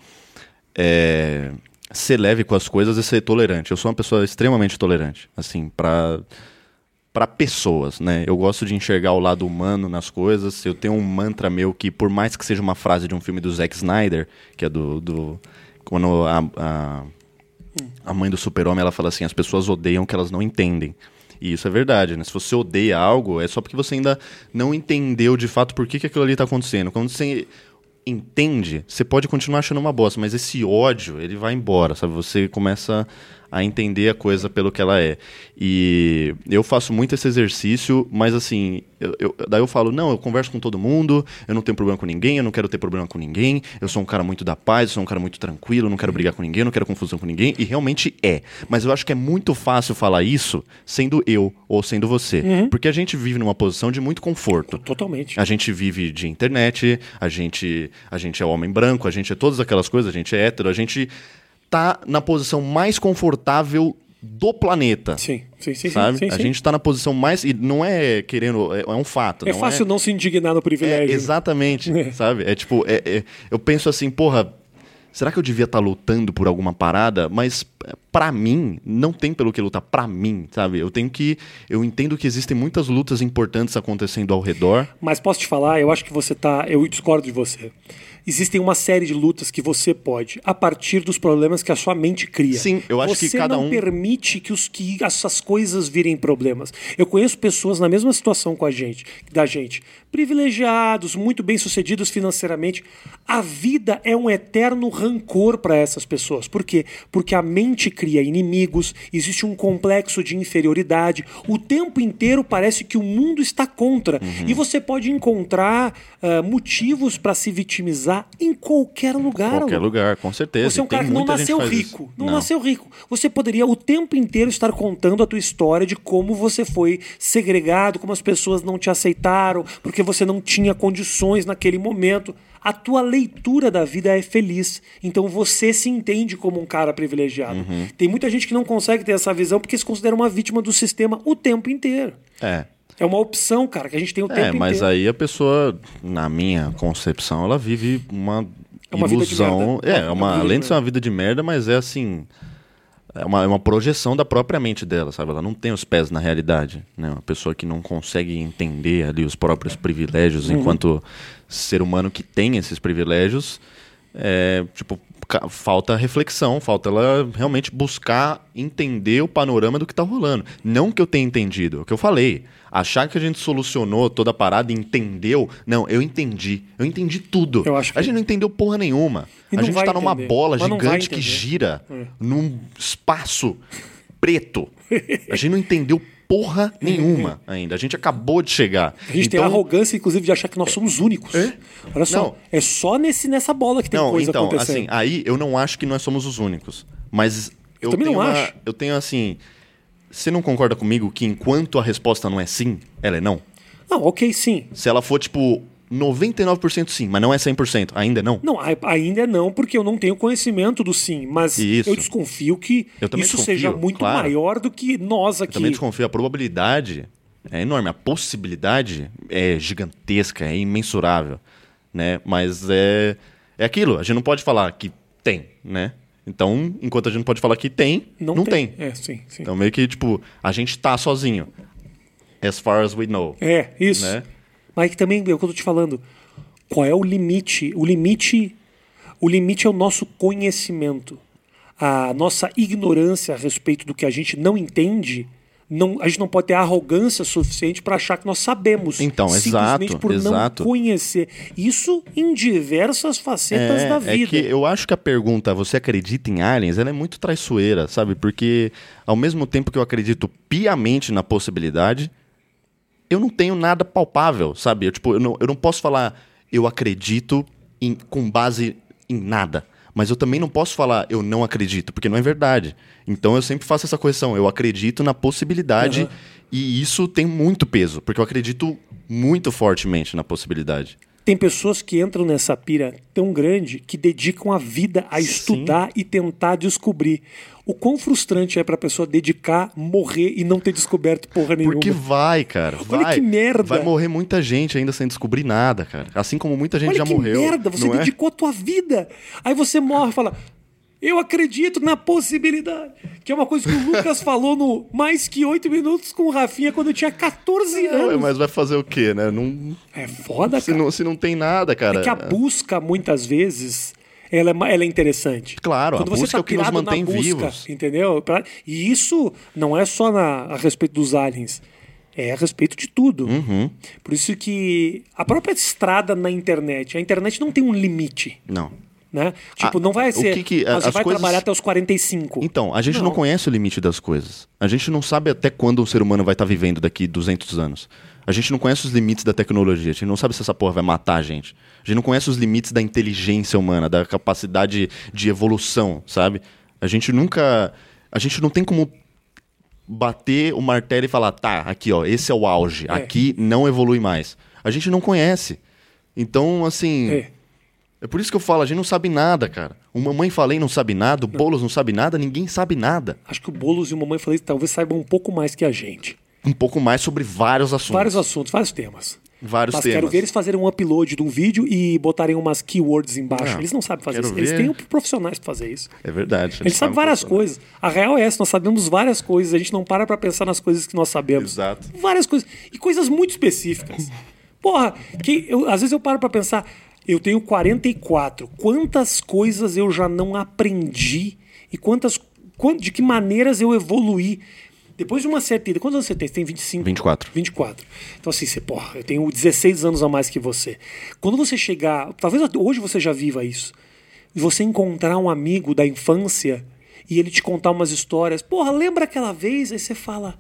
é, ser leve com as coisas e ser tolerante. Eu sou uma pessoa extremamente tolerante, assim, pra para pessoas, né? Eu gosto de enxergar o lado humano nas coisas. Eu tenho um mantra meu que, por mais que seja uma frase de um filme do Zack Snyder, que é do, do quando a, a, a mãe do super-homem ela fala assim, as pessoas odeiam que elas não entendem. E isso é verdade, né? Se você odeia algo, é só porque você ainda não entendeu de fato por que, que aquilo ali tá acontecendo. Quando você entende, você pode continuar achando uma bosta, mas esse ódio, ele vai embora, sabe? Você começa entender a coisa pelo que ela é. E eu faço muito esse exercício, mas assim, eu, eu- daí eu falo, não, eu converso com todo mundo, eu não tenho problema com ninguém, eu não quero ter problema com ninguém, eu sou um cara muito da paz, eu sou um cara muito tranquilo, eu não quero brigar com ninguém, eu não quero confusão com ninguém, e realmente é. Mas eu acho que é muito fácil falar isso sendo eu ou sendo você. Porque a gente vive numa posição de muito conforto. Totalmente. A gente vive de internet, a gente, a gente é homem branco, a gente é todas aquelas coisas, a gente é hétero, a gente tá na posição mais confortável do planeta. Sim, sim, sim. Sabe? sim, sim, a gente tá na posição mais. E não é querendo. É, é um fato. É não fácil não se indignar no é, privilégio. exatamente, sabe? É tipo, é- é- eu penso assim, porra, será que eu devia estar lutando por alguma parada? Mas é, pra mim, não tem pelo que lutar pra mim, sabe? Eu tenho que, eu entendo que existem muitas lutas importantes acontecendo ao redor. Mas posso te falar, eu acho que você tá. Eu discordo de você. Existem uma série de lutas que você pode, a partir dos problemas que a sua mente cria. Sim, eu acho você que cada não um- permite que, os, que essas coisas virem problemas. Eu conheço pessoas na mesma situação com a gente, da gente, privilegiados, muito bem sucedidos financeiramente. A vida é um eterno rancor para essas pessoas. Por quê? Porque a mente cria inimigos, existe um complexo de inferioridade. O tempo inteiro parece que o mundo está contra. Uhum. E você pode encontrar ah, motivos para se vitimizar em qualquer lugar. Qualquer Lu. lugar, com certeza. Você é um cara que não nasceu rico. isso. Não, nasceu rico. Você poderia o tempo inteiro estar contando a tua história de como você foi segregado, como as pessoas não te aceitaram, porque você não tinha condições naquele momento. A tua leitura da vida é feliz. Então você se entende como um cara privilegiado. Uhum. Tem muita gente que não consegue ter essa visão porque se considera uma vítima do sistema o tempo inteiro. É. É uma opção, cara, que a gente tem o tempo É, mas inteiro. aí a pessoa, na minha concepção, ela vive uma, É uma ilusão. É, É é uma de além de ser uma vida de merda, mas é assim. É uma, é uma projeção da própria mente dela, sabe? Ela não tem os pés na realidade. Né? Uma pessoa que não consegue entender ali os próprios privilégios Uhum. enquanto ser humano que tem esses privilégios. É, tipo, falta reflexão, falta ela realmente buscar entender o panorama do que tá rolando. Não que eu tenha entendido, é o que eu falei. Achar que a gente solucionou toda a parada e entendeu. Não, eu entendi. Eu entendi tudo. Eu acho que- A gente não entendeu porra nenhuma. A gente vai tá numa bola gigante que gira É. num espaço preto. (laughs) A gente não entendeu porra nenhuma ainda. A gente acabou de chegar. A gente tem a arrogância, inclusive, de achar que nós somos únicos. É? Olha só, Não. é só nesse, nessa bola que tem Não, coisa então, acontecendo. assim, aí eu não acho que nós somos os únicos. Mas eu, também tenho não uma- acho. Eu tenho assim. Você não concorda comigo que enquanto a resposta não é sim, ela é não? Não, ok, sim. Se ela for, tipo, 99% sim, mas não é 100%, ainda não? Não, ainda não, porque eu não tenho conhecimento do sim, mas Isso. eu desconfio que Eu isso desconfio, seja muito claro. maior do que nós aqui. Também desconfio. A probabilidade é enorme. A possibilidade é gigantesca, é imensurável, né? Mas é, é aquilo. A gente não pode falar que tem, né? Então, enquanto a gente não pode falar que tem, não, tem. É, sim, sim. Então, meio que, tipo, a gente tá sozinho. As far as we know. É, isso. Né? Mas que também é o que eu tô te falando. Qual é o limite? O limite, o limite é o nosso conhecimento. A nossa ignorância a respeito do que a gente não entende. Não, a gente não pode ter arrogância suficiente para achar que nós sabemos. Então, simplesmente exato, por exato. não conhecer. Isso em diversas facetas da É, é vida. que eu acho que a pergunta, você acredita em aliens, ela é muito traiçoeira, sabe? Porque ao mesmo tempo que eu acredito piamente na possibilidade, eu não tenho nada palpável, sabe? Eu, tipo, eu, não, eu não posso falar eu acredito em- com base em nada. Mas eu também não posso falar eu não acredito, porque não é verdade. Então eu sempre faço essa correção. Eu acredito na possibilidade Aham. e isso tem muito peso, porque eu acredito muito fortemente na possibilidade. Tem pessoas que entram nessa pira tão grande que dedicam a vida a estudar e tentar descobrir. O quão frustrante é pra pessoa dedicar, morrer e não ter descoberto porra nenhuma. Porque vai, cara. Olha Vai. que merda. Vai morrer muita gente ainda sem descobrir nada, cara. Assim como muita gente Olha já que morreu. merda, você é? dedicou a tua vida. Aí você morre e fala, eu acredito na possibilidade. Que é uma coisa que o Lucas (laughs) falou no mais que oito minutos com o Rafinha quando eu tinha 14 Não, anos. mas vai fazer o quê, né? Não, É foda, se, cara. não, se não tem nada, cara. É que a busca, muitas vezes, ela é, ela é interessante. Claro, a Quando você busca tá é o que nos mantém busca, vivos. Entendeu? E isso não é só na- a respeito dos aliens. É a respeito de tudo. Uhum. Por isso que a própria estrada na internet, a internet não tem um limite. Não. Né? Tipo, Ah, não vai o ser. que que- ah, você as vai coisas- trabalhar até os 45. Então, a gente não. conhece o limite das coisas. A gente não sabe até quando um ser humano vai estar vivendo daqui 200 anos. A gente não conhece os limites da tecnologia. A gente não sabe se essa porra vai matar a gente. A gente não conhece os limites da inteligência humana, da capacidade de evolução, sabe? A gente nunca. A gente não tem como bater o martelo e falar, tá, aqui, ó, esse é o auge. Aqui não evolui mais. A gente não conhece. Então, assim. É. É por isso que eu falo, a gente não sabe nada, cara. O Mamãe Falei não sabe nada, o Boulos não sabe nada, ninguém sabe nada. Acho que o Boulos e o Mamãe Falei talvez saibam um pouco mais que a gente. Um pouco mais sobre vários assuntos. Vários assuntos, vários temas. Vários Mas temas. quero ver eles fazerem um upload de um vídeo e botarem umas keywords embaixo. Não, eles não sabem fazer isso. Eles ver. têm profissionais pra fazer isso. É verdade. Eles sabem várias coisas. A real é essa, nós sabemos várias coisas, a gente não para pra pensar nas coisas que nós sabemos. Exato. Várias coisas. E coisas muito específicas. (laughs) Porra, que eu- às vezes eu paro pra pensar, eu tenho 44, quantas coisas eu já não aprendi e quantas, quan- de que maneiras eu evoluí. Depois de uma certa idade, quantos anos você tem? Você tem 25? 24. 24. Então, assim, você, porra, eu tenho 16 anos a mais que você. Quando você chegar, talvez hoje você já viva isso, e você encontrar um amigo da infância e ele te contar umas histórias, porra, lembra aquela vez? Aí você fala,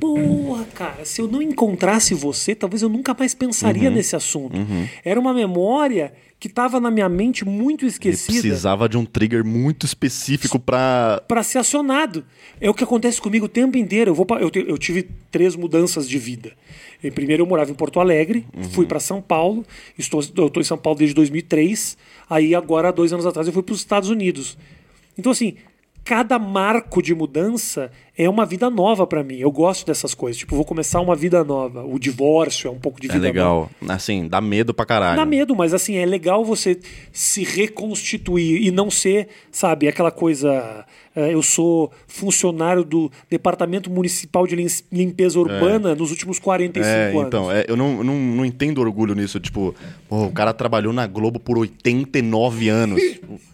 porra, cara, se eu não encontrasse você, talvez eu nunca mais pensaria Uhum. nesse assunto. Era uma memória que estava na minha mente muito esquecida precisava de um trigger muito específico pra. para ser acionado. É o que acontece comigo o tempo inteiro. Eu, vou pra- eu, te- eu tive três mudanças de vida. E primeiro eu morava em Porto Alegre, fui para São Paulo, estou, eu estou em São Paulo desde 2003. Aí agora, dois anos atrás, eu fui para os Estados Unidos. Então assim, cada marco de mudança é uma vida nova para mim. Eu gosto dessas coisas. Tipo, vou começar uma vida nova. O divórcio é um pouco de É vida nova. legal. Assim, dá medo pra caralho. Dá medo, mas assim, é legal você se reconstituir e não ser, sabe, aquela coisa. eh, eu sou funcionário do Departamento Municipal de Lim- Limpeza Urbana nos últimos 45 É, anos. então, é, eu não, eu não, não entendo orgulho nisso. Tipo, pô, o cara trabalhou na Globo por 89 anos. (laughs)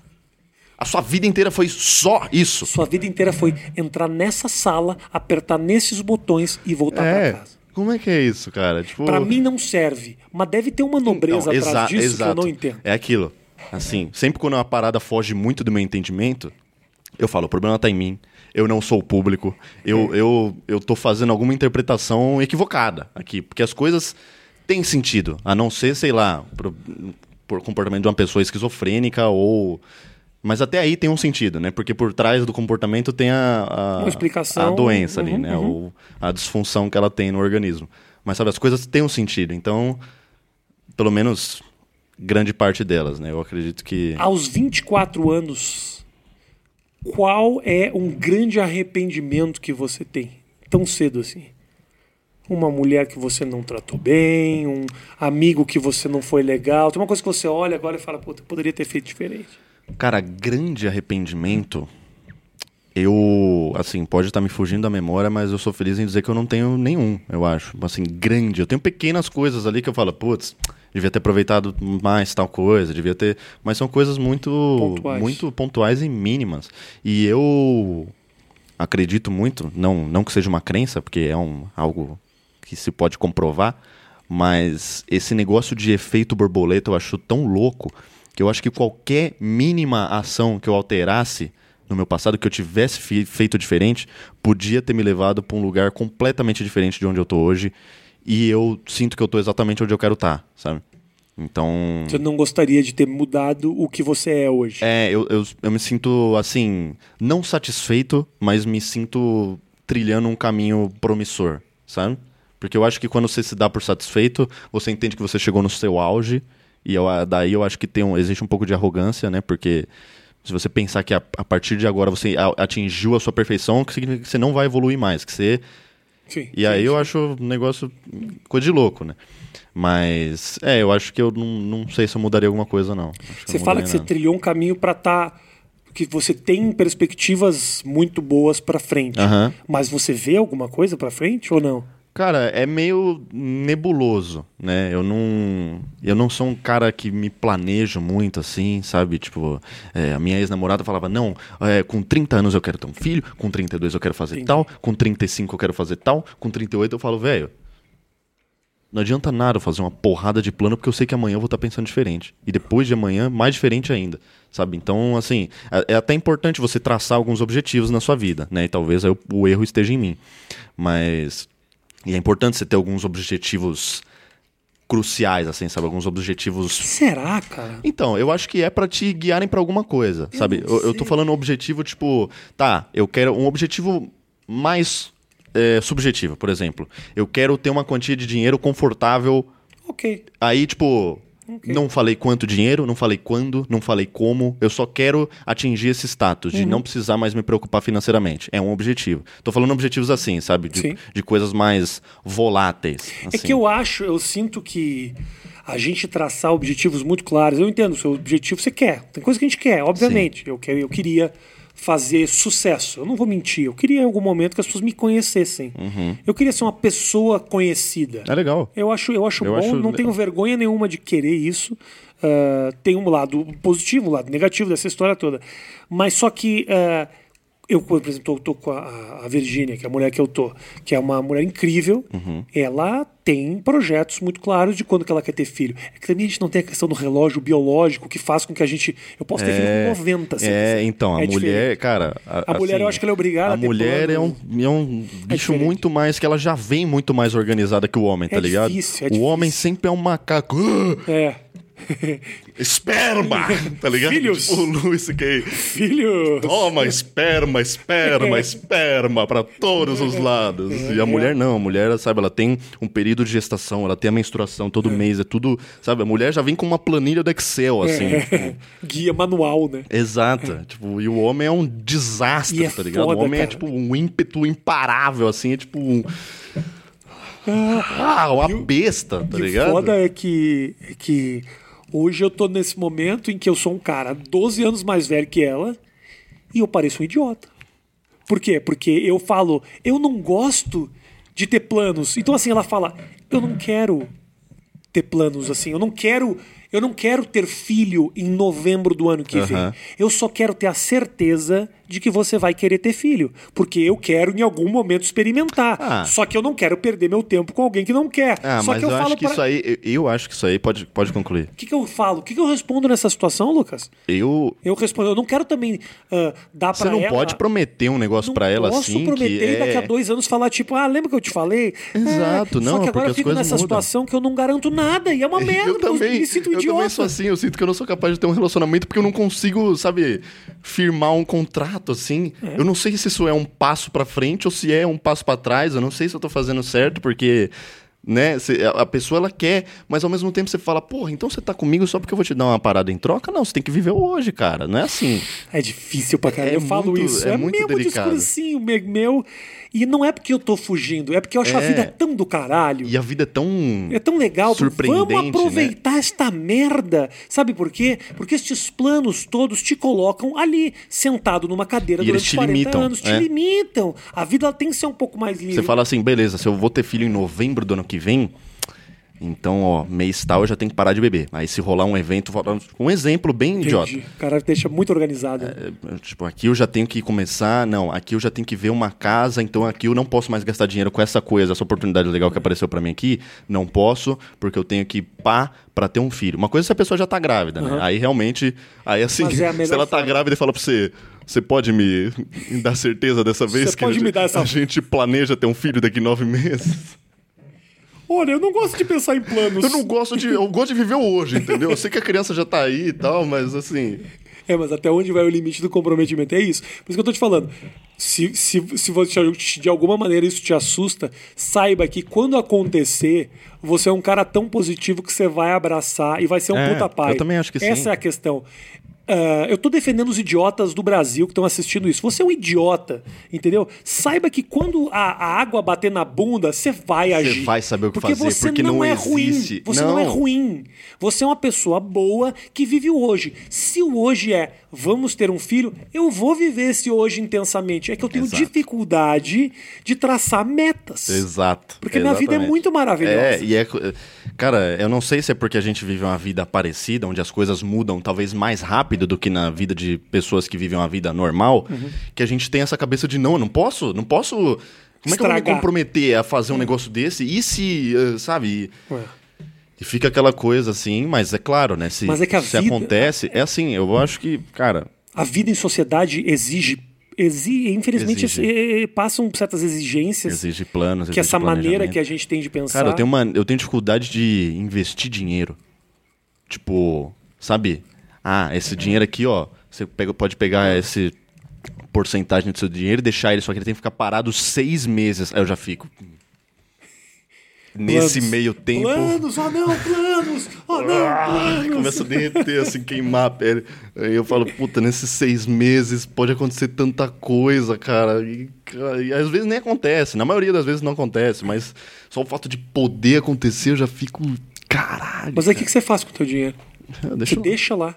A sua vida inteira foi só isso. Sua vida inteira foi entrar nessa sala, apertar nesses botões e voltar É. pra casa. Como é que é isso, cara? Tipo, Pra mim não serve, mas deve ter uma nobreza Não, atrás disso exato. que eu não entendo. É aquilo. Assim, sempre quando uma parada foge muito do meu entendimento, eu falo, o problema tá em mim. Eu não sou o público. Eu, eu, eu tô fazendo alguma interpretação equivocada aqui. Porque as coisas têm sentido. A não ser, sei lá, por, por comportamento de uma pessoa esquizofrênica ou. Mas até aí tem um sentido, né? Porque por trás do comportamento tem a, a, Uma explicação. a doença ali, Uhum, né? uhum. Ou a disfunção que ela tem no organismo. Mas sabe, as coisas têm um sentido. Então, pelo menos grande parte delas, né? Eu acredito que. Aos 24 anos, qual é um grande arrependimento que você tem? Tão cedo assim. Uma mulher que você não tratou bem, um amigo que você não foi legal. Tem uma coisa que você olha agora e fala, puta, poderia ter feito diferente. Cara, grande arrependimento. Eu, assim, pode estar me fugindo da memória, mas eu sou feliz em dizer que eu não tenho nenhum, eu acho. Assim, grande. Eu tenho pequenas coisas ali que eu falo, putz, devia ter aproveitado mais tal coisa, devia ter. Mas são coisas muito. Pontuais. Muito pontuais e mínimas. E eu acredito muito, não, não que seja uma crença, porque é um, algo que se pode comprovar, mas esse negócio de efeito borboleta eu acho tão louco que eu acho que qualquer mínima ação que eu alterasse no meu passado, que eu tivesse feito diferente, podia ter me levado para um lugar completamente diferente de onde eu tô hoje. E eu sinto que eu tô exatamente onde eu quero estar, sabe? Então. Você não gostaria de ter mudado o que você é hoje. É, eu, eu, eu me sinto, assim, não satisfeito, mas me sinto trilhando um caminho promissor, sabe? Porque eu acho que quando você se dá por satisfeito, você entende que você chegou no seu auge, e eu, daí eu acho que tem um, existe um pouco de arrogância, né? Porque se você pensar que a, a partir de agora você atingiu a sua perfeição, que significa que você não vai evoluir mais, que você Sim, e aí sim, eu sim. acho um negócio coisa de louco, né? Mas, é, eu acho que eu não, não sei se eu mudaria alguma coisa, não. Acho Você não fala que você nada. trilhou um caminho pra estar. que você tem perspectivas muito boas pra frente. Aham. Mas você vê alguma coisa pra frente ou não? Cara, é meio nebuloso, né? Eu não, eu não sou um cara que me planejo muito assim, sabe? Tipo, é, a minha ex-namorada falava: não, é, com 30 anos eu quero ter um filho, com 32 eu quero fazer tal, com 35 eu quero fazer tal, com 38 eu falo, velho. Não adianta nada eu fazer uma porrada de plano porque eu sei que amanhã eu vou estar pensando diferente. E depois de amanhã, mais diferente ainda. Sabe? Então, assim, é é até importante você traçar alguns objetivos na sua vida, né? E talvez o erro esteja em mim. Mas. E é importante você ter alguns objetivos cruciais, assim, sabe? Alguns objetivos Será, cara? então, eu acho que é pra te guiarem pra alguma coisa, sabe? não Eu, eu tô falando um objetivo, tipo, tá, eu quero um objetivo mais é, subjetivo, por exemplo. Eu quero ter uma quantia de dinheiro confortável. Ok. Aí, tipo, Ok. não falei quanto dinheiro, não falei quando, não falei como. Eu só quero atingir esse status Uhum. de não precisar mais me preocupar financeiramente. É um objetivo. Tô falando objetivos assim, sabe? De, de coisas mais voláteis. É assim. que eu acho, eu sinto que a gente traçar objetivos muito claros. Eu entendo, o seu objetivo você quer. Tem coisa que a gente quer, obviamente. Eu, quero, eu queria fazer sucesso. Eu não vou mentir. Eu queria em algum momento que as pessoas me conhecessem. Uhum. Eu queria ser uma pessoa conhecida. É legal. Eu acho, eu acho Eu bom, acho não tenho vergonha nenhuma de querer isso. Ah, tem um lado positivo, um lado negativo dessa história toda. Mas só que ah, eu, por exemplo, tô, tô com a, a Virgínia, que é a mulher que eu tô, que é uma mulher incrível. Uhum. Ela tem projetos muito claros de quando que ela quer ter filho. É que também a gente não tem a questão do relógio biológico que faz com que a gente. Eu posso ter filho com 90, se eu É, quiser. então, a É mulher, diferente. cara. A mulher, eu acho que ela é obrigada A a mulher é um, é um bicho diferente. muito mais. que ela já vem muito mais organizada que o homem, tá É ligado? difícil, é o difícil. homem sempre é um macaco. É. (laughs) esperma! Tá ligado? Filhos. Tipo o Luis C.K. Filho. Toma, esperma, esperma, esperma pra todos os lados. E a mulher não, a mulher, sabe, ela tem um período de gestação, ela tem a menstruação todo mês, é tudo, sabe, a mulher já vem com uma planilha do Excel, assim. tipo, (laughs) Guia manual, né? Exata. Tipo, e o homem é um desastre, E é tá ligado? foda, o homem é cara. tipo um ímpeto imparável, assim, é tipo um. Ah, uma besta, tá e ligado? o foda é que, é que hoje eu tô nesse momento em que eu sou um cara 12 anos mais velho que ela e eu pareço um idiota. Por quê? Porque eu falo, eu não gosto de ter planos. Então, assim, ela fala, eu não quero ter planos assim, eu não quero. Eu Eu não quero ter filho em novembro do ano que vem. Aham. Eu só quero ter a certeza de que você vai querer ter filho. Porque eu quero, em algum momento, experimentar. Ah. Só que eu não quero perder meu tempo com alguém que não quer. Ah, só mas que eu, eu, falo acho que pra- isso aí. Eu, eu acho que isso aí pode, pode concluir. O que, que eu falo? O que, que eu respondo nessa situação, Lucas? Eu. Eu respondo, eu não quero também ah, dar Você pra não ela... pode prometer um negócio Não pra ela posso assim. prometer que e daqui a é... dois anos falar, tipo, ah, lembra que eu te falei? Exato, É, não, Só que é agora eu fico nessa mudam. situação que eu não garanto nada. E é uma (laughs) merda, eu também, me sinto eu idiota. também sou assim, eu sinto que eu não sou capaz de ter um relacionamento porque eu não consigo, sabe, firmar um contrato assim. É. Eu não sei se isso é um passo pra frente ou se é um passo pra trás, eu não sei se eu tô fazendo certo porque né, cê- a- pessoa ela quer, mas ao mesmo tempo você fala, porra, então você tá comigo só porque eu vou te dar uma parada em troca? Não, você tem que viver hoje, cara, não é assim. É difícil pra caralho. É eu falo muito- isso. é É, muito mesmo delicado. discursinho me- meu. E não é porque eu tô fugindo, é porque eu acho a É. vida tão do caralho. E a vida é tão É tão legal. surpreendente, Vamos né? aproveitar esta merda. Sabe por quê? Porque estes planos todos te colocam ali, sentado numa cadeira E eles durante te 40 limitam, anos. Te é. limitam. A vida ela tem que ser um pouco mais livre. Você fala assim, beleza, se eu vou ter filho em novembro do ano que vem, então, ó, mês tal eu já tenho que parar de beber. Aí se rolar um evento, um exemplo bem idiota. Entendi. O cara deixa muito organizado. É, Tipo, aqui eu já tenho que começar, não, aqui eu já tenho que ver uma casa, então aqui eu não posso mais gastar dinheiro com essa coisa, essa oportunidade legal que apareceu pra mim aqui, não posso, porque eu tenho que pá pra ter um filho. Uma coisa é se a pessoa já tá grávida, né? Uhum. Aí realmente, aí assim, é (laughs) se ela tá forma. grávida e fala pra você, você pode me, (laughs) dar certeza dessa vez que pode a, me gente- dar essa- a gente planeja ter um filho daqui nove meses? (laughs) Olha, eu não gosto de pensar em planos. Eu não gosto de. Eu gosto de viver o hoje, entendeu? Eu sei que a criança já tá aí e tal, mas assim. É, mas até onde vai o limite do comprometimento? É isso. Por isso que eu tô te falando. Se, se, se você, de alguma maneira isso te assusta, saiba que quando acontecer, você é um cara tão positivo que você vai abraçar e vai ser um É, puta pai. eu também acho que Essa sim. é a questão. Ah, eu tô defendendo os idiotas do Brasil que estão assistindo isso. Você é um idiota, entendeu? Saiba que quando a, a água bater na bunda, você vai agir. vai saber o que porque fazer, você porque não, não é existe. ruim. Você não. é Não. ruim. Você é uma pessoa boa que vive o hoje. Se o hoje é vamos ter um filho, eu vou viver esse hoje intensamente. É que eu tenho Exato. dificuldade de traçar metas. Exato. Porque minha vida é Exatamente. muito maravilhosa. É, e é. Cara, eu não sei se é porque a gente vive uma vida parecida, onde as coisas mudam talvez mais rápido do que na vida de pessoas que vivem uma vida normal, Uhum. que a gente tem essa cabeça de não, eu não posso, não posso. Como é que eu vou me Estragar. comprometer a fazer um negócio desse? E se, eh, sabe? Ué. E fica aquela coisa assim, mas é claro, né? Se, Mas é que a se vida- acontece, é assim, eu acho que, cara, A vida em sociedade exige. exi- infelizmente, Exige. eh, eh, passam certas exigências exige planos, que exige essa maneira que a gente tem de pensar. Cara, eu tenho, uma, eu tenho dificuldade de investir dinheiro. Tipo, sabe? Ah, esse dinheiro aqui, ó. Você pega- pode pegar esse porcentagem do seu dinheiro e deixar ele, só que ele tem que ficar parado seis meses. Aí eu já fico. Nesse Planos. meio tempo. Planos, oh não, planos! Oh não, (laughs) Ah, planos! começa a derreter, assim, queimar a pele. Aí eu falo, puta, nesses seis meses pode acontecer tanta coisa, cara. E, e às vezes nem acontece. Na maioria das vezes não acontece, mas só o fato de poder acontecer eu já fico. Caralho. Mas aí o que, que você faz com o teu dinheiro? (laughs) Deixa Você eu- deixa lá.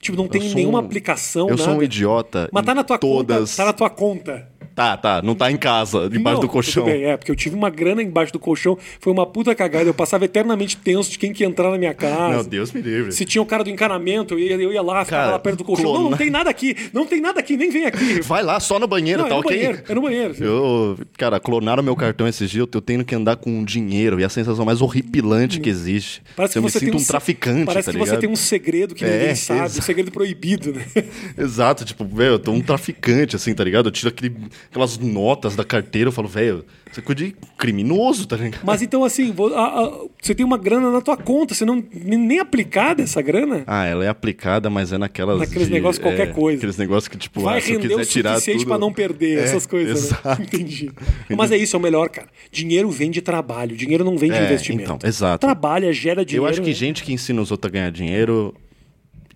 Tipo, não tem nenhuma um- aplicação, Eu nada. sou um idiota. Mas tá na tua todas... conta. Tá na tua conta. Tá, tá. Não tá em casa, debaixo Não, do colchão. Bem, é, porque eu tive uma grana embaixo do colchão, foi uma puta cagada. Eu passava eternamente tenso de quem que ia entrar na minha casa. Meu Deus me livre. Se tinha o cara do encanamento, eu ia, eu ia lá, ficava Cara, lá perto do colchão. Não, clona- não tem nada aqui, não tem nada aqui, nem vem aqui. (laughs) Vai lá, só no banheiro, Não, tá é no ok? banheiro, é no banheiro. Eu, cara, clonaram meu cartão esses dias, eu tô tendo que andar com dinheiro e a sensação mais horripilante que existe. Parece que eu me você sinto tem um, se- traficante, Parece tá que ligado? você tem um segredo que É, ninguém sabe, um segredo proibido, né? (laughs) Exato, tipo, velho, eu tô um traficante, assim, tá ligado? Eu tiro aquele, aquelas notas da carteira, eu falo, velho, isso é coisa de criminoso, tá ligado? Mas então, assim, a- a- você tem uma grana na tua conta, você não nem aplicada essa grana, Ah, ela é aplicada, mas é naquelas. Naqueles de- negócios qualquer é, coisa. Aqueles negócios que, tipo, vai ah, se eu render o quiser tirar suficiente tudo. pra não perder É, essas coisas, exato. né? (laughs) Entendi. Mas é isso, é o melhor, cara. Dinheiro vem de trabalho, dinheiro não vem de É, investimento. então, exato. Trabalha, gera dinheiro. Eu acho que né? gente que ensina os outros a ganhar dinheiro,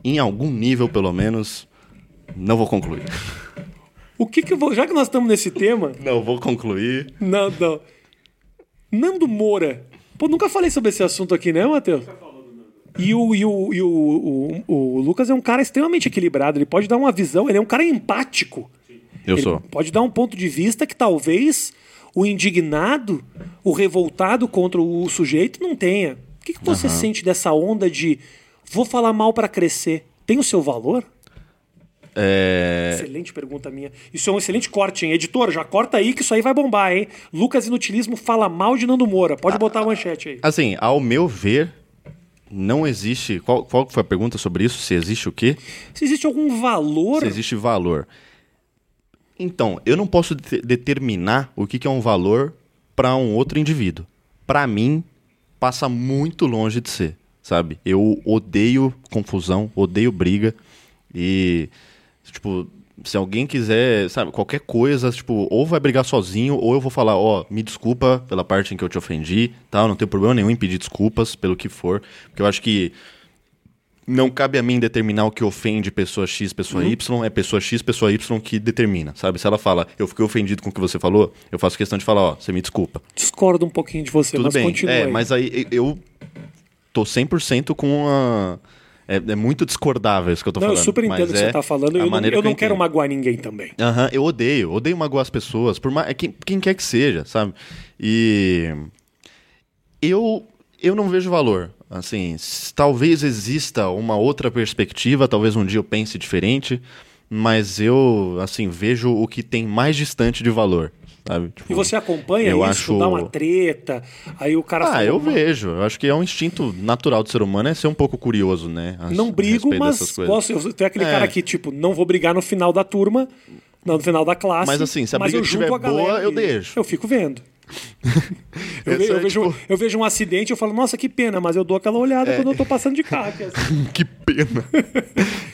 em algum nível, pelo menos, não vou concluir. O que que eu vou. Já que nós estamos nesse tema. (laughs) Não vou concluir. Não, não. Nando Moura. Pô, nunca falei sobre esse assunto aqui, né, Matheus? E, o, e, o, e o, o, o Lucas é um cara extremamente equilibrado. Ele pode dar uma visão, ele é um cara empático. Eu Ele sou. Pode dar um ponto de vista que talvez o indignado, o revoltado contra o sujeito não tenha. O que, que você sente dessa onda de Vou falar mal para crescer. Tem o seu valor? É... Excelente pergunta minha. Isso é um excelente corte, hein? Editor, já corta aí que isso aí vai bombar, hein? Lucas Inutilismo fala mal de Nando Moura. Pode botar a manchete aí. Assim, ao meu ver, não existe. Qual, qual foi a pergunta sobre isso? Se existe o quê? Se existe algum valor. Se existe valor. Então, eu não posso de determinar o que, que é um valor para um outro indivíduo. Para mim, passa muito longe de ser, sabe? Eu odeio confusão, odeio briga e tipo, se alguém quiser, sabe, qualquer coisa, tipo, ou vai brigar sozinho, ou eu vou falar, ó, oh, me desculpa pela parte em que eu te ofendi, tal, não tem problema nenhum em pedir desculpas pelo que for, porque eu acho que não cabe a mim determinar o que ofende pessoa X, pessoa uhum. Y, é pessoa X, pessoa Y que determina, sabe? Se ela fala, eu fiquei ofendido com o que você falou, eu faço questão de falar, ó, você me desculpa. Discordo um pouquinho de você, Tudo mas bem. continua É, aí. mas aí eu tô 100% com a... É, é, muito discordável isso que eu tô não, falando. Eu super entendo o que é você tá falando. Eu não, eu não quero magoar ninguém também. Aham, uhum, eu odeio. Odeio magoar as pessoas. Por mais, quem, quem quer que seja, sabe? E. Eu, eu não vejo valor. Assim, talvez exista uma outra perspectiva, talvez um dia eu pense diferente, mas eu, assim, vejo o que tem mais distante de valor. Sabe? Tipo, e você acompanha eu isso, acho... dá uma treta, aí o cara... Ah, fala, eu vejo. Eu acho que é um instinto natural do ser humano é ser um pouco curioso, né? A, não brigo, mas posso... Eu tenho aquele é. cara que, tipo, não vou brigar no final da turma, não no final da classe, mas assim, se a briga estiver boa, eu deixo. Eu fico vendo. Eu, vejo, é, eu, vejo, tipo... eu, vejo, um acidente eu falo, nossa, que pena, mas eu dou aquela olhada é. quando eu tô passando de carro. (laughs) Assim. que pena.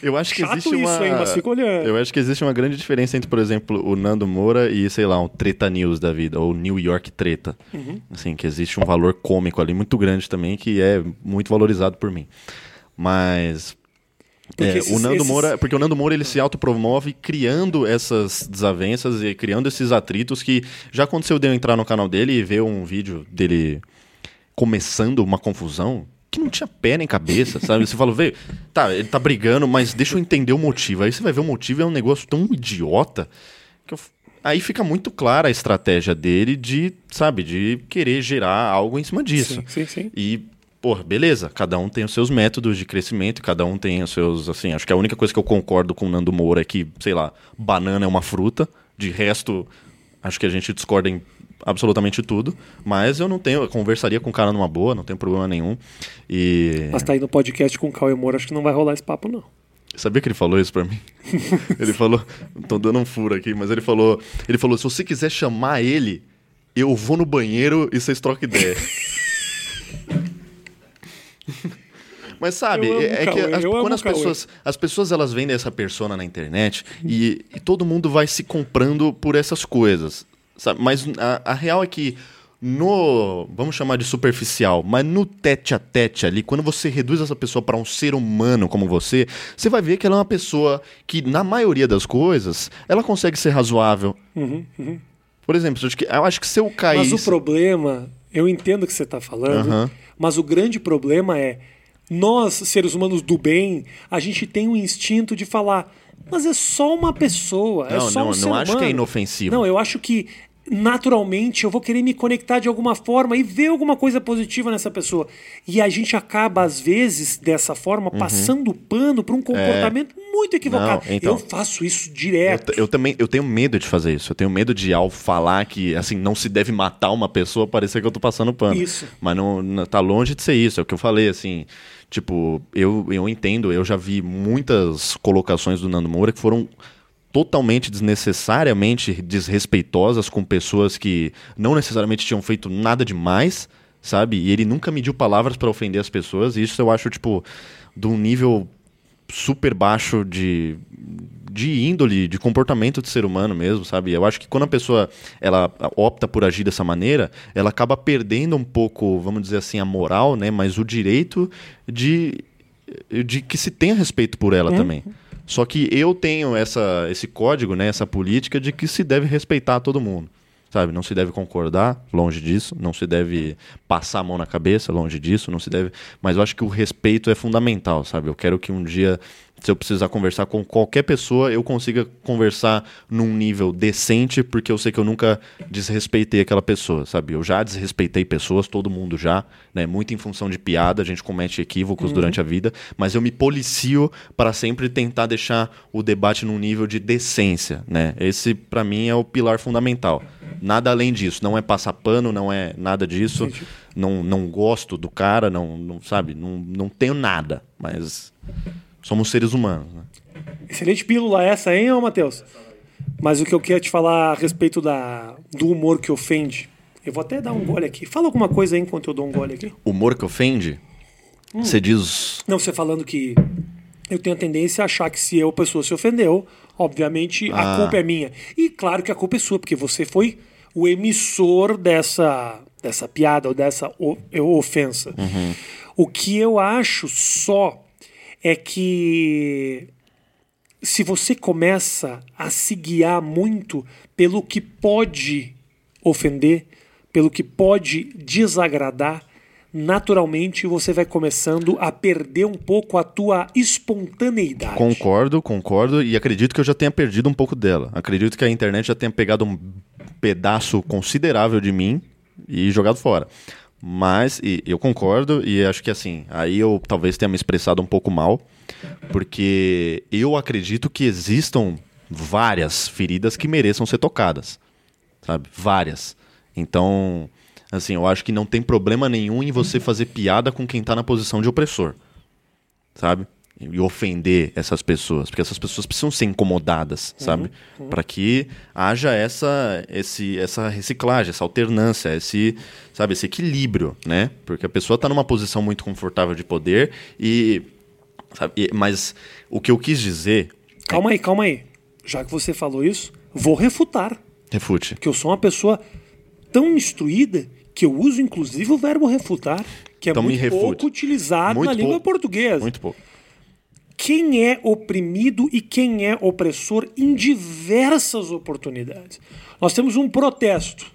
Eu acho que Chato existe uma. Isso, hein, mas olhando. Eu acho que existe uma grande diferença entre, por exemplo, o Nando Moura e, sei lá, um Treta News da vida, ou New York Treta. Uhum. Assim, que existe um valor cômico ali muito grande também, que é muito valorizado por mim. Mas é, esses, o Nando esses... Moura, porque o Nando Moura ele se autopromove criando essas desavenças e criando esses atritos que já aconteceu de eu entrar no canal dele e ver um vídeo dele começando uma confusão que não tinha pé nem cabeça, (laughs) sabe? Você fala, veio, tá, ele tá brigando, mas deixa eu entender o motivo. Aí você vai ver o motivo é um negócio tão idiota que eu... aí fica muito clara a estratégia dele de, sabe, de querer gerar algo em cima disso. Sim, sim, sim. E Porra, beleza, cada um tem os seus métodos de crescimento, cada um tem os seus, assim, acho que a única coisa que eu concordo com o Nando Moura é que, sei lá, banana é uma fruta, de resto, acho que a gente discorda em absolutamente tudo, mas eu não tenho, eu conversaria com o cara numa boa, não tem problema nenhum. E Mas tá aí no podcast com o Cauê Moura, acho que não vai rolar esse papo não. Sabia que ele falou isso pra mim? (laughs) ele falou, tô dando um furo aqui, mas ele falou, ele falou, se você quiser chamar ele, eu vou no banheiro e vocês trocam ideia. (laughs) Mas sabe, é, que as, quando as pessoas, as pessoas elas vendem essa persona na internet e, e, todo mundo vai se comprando por essas coisas. Sabe? Mas a, a real é que no, vamos chamar de superficial, mas no tete a tete ali, quando você reduz essa pessoa para um ser humano como você, você vai ver que ela é uma pessoa que, na maioria das coisas, ela consegue ser razoável. Uhum, uhum. Por exemplo, eu acho que se eu caísse... Mas o problema, eu entendo o que você está falando, uhum. mas o grande problema é nós, seres humanos do bem, a gente tem um instinto de falar, mas é só uma pessoa, é não, é só não, um ser não humano. acho que é inofensivo. Não, eu acho que naturalmente eu vou querer me conectar de alguma forma e ver alguma coisa positiva nessa pessoa. E a gente acaba, às vezes, dessa forma, uhum. passando pano para um comportamento é... muito equivocado. Não, então, eu faço isso direto. Eu, eu, também eu tenho medo de fazer isso. Eu tenho medo de, ao falar que assim não se deve matar uma pessoa, parecer que eu tô passando pano. Isso. Mas não, não tá longe de ser isso. É o que eu falei, assim. Tipo, eu, eu entendo, eu já vi muitas colocações do Nando Moura que foram totalmente desnecessariamente desrespeitosas com pessoas que não necessariamente tinham feito nada demais, sabe? E ele nunca mediu palavras para ofender as pessoas, e isso eu acho, tipo, de um nível super baixo de, de índole, de comportamento de ser humano mesmo, sabe? Eu acho que quando a pessoa ela opta por agir dessa maneira, ela acaba perdendo um pouco, vamos dizer assim, a moral, né? Mas o direito de, de que se tenha respeito por ela uhum. também. Só que eu tenho essa, esse código, né, essa política de que se deve respeitar todo mundo. sabe? Não se deve concordar, longe disso, não se deve passar a mão na cabeça, longe disso, não se deve. Mas eu acho que o respeito é fundamental, sabe? Eu quero que um dia se eu precisar conversar com qualquer pessoa, eu consiga conversar num nível decente, porque eu sei que eu nunca desrespeitei aquela pessoa, sabe? Eu já desrespeitei pessoas, todo mundo já, né? Muito em função de piada, a gente comete equívocos uhum. durante a vida, mas eu me policio para sempre tentar deixar o debate num nível de decência, né? Esse para mim é o pilar fundamental. Nada além disso, não é passar pano, não é nada disso. Não, não gosto do cara, não, não sabe, não, não tenho nada, mas Somos seres humanos. Né? Excelente pílula essa, hein, Matheus? Mas o que eu quero te falar a respeito da, do humor que ofende. Eu vou até dar um gole aqui. Fala alguma coisa aí enquanto eu dou um gole aqui. Humor que ofende? Hum. Você diz. Não, você falando que eu tenho a tendência a achar que se eu, a pessoa se ofendeu, obviamente ah. a culpa é minha. E claro que a culpa é sua, porque você foi o emissor dessa, dessa piada ou dessa ofensa. Uhum. O que eu acho só é que se você começa a se guiar muito pelo que pode ofender, pelo que pode desagradar, naturalmente você vai começando a perder um pouco a tua espontaneidade. Concordo, concordo e acredito que eu já tenha perdido um pouco dela. Acredito que a internet já tenha pegado um pedaço considerável de mim e jogado fora. Mas, e, eu concordo, e acho que assim, aí eu talvez tenha me expressado um pouco mal, porque eu acredito que existam várias feridas que mereçam ser tocadas, sabe? Várias. Então, assim, eu acho que não tem problema nenhum em você fazer piada com quem está na posição de opressor, sabe? E ofender essas pessoas, porque essas pessoas precisam ser incomodadas, uhum, sabe? Uhum. Para que haja essa, esse, essa reciclagem, essa alternância, esse, sabe, esse equilíbrio, né? Porque a pessoa está numa posição muito confortável de poder e, sabe, e, mas o que eu quis dizer. Calma aí, calma aí. Já que você falou isso, vou refutar. Refute. Que eu sou uma pessoa tão instruída que eu uso inclusive o verbo refutar, que é então muito pouco utilizado muito na língua portuguesa. Muito pouco quem é oprimido e quem é opressor em diversas oportunidades. Nós temos um protesto,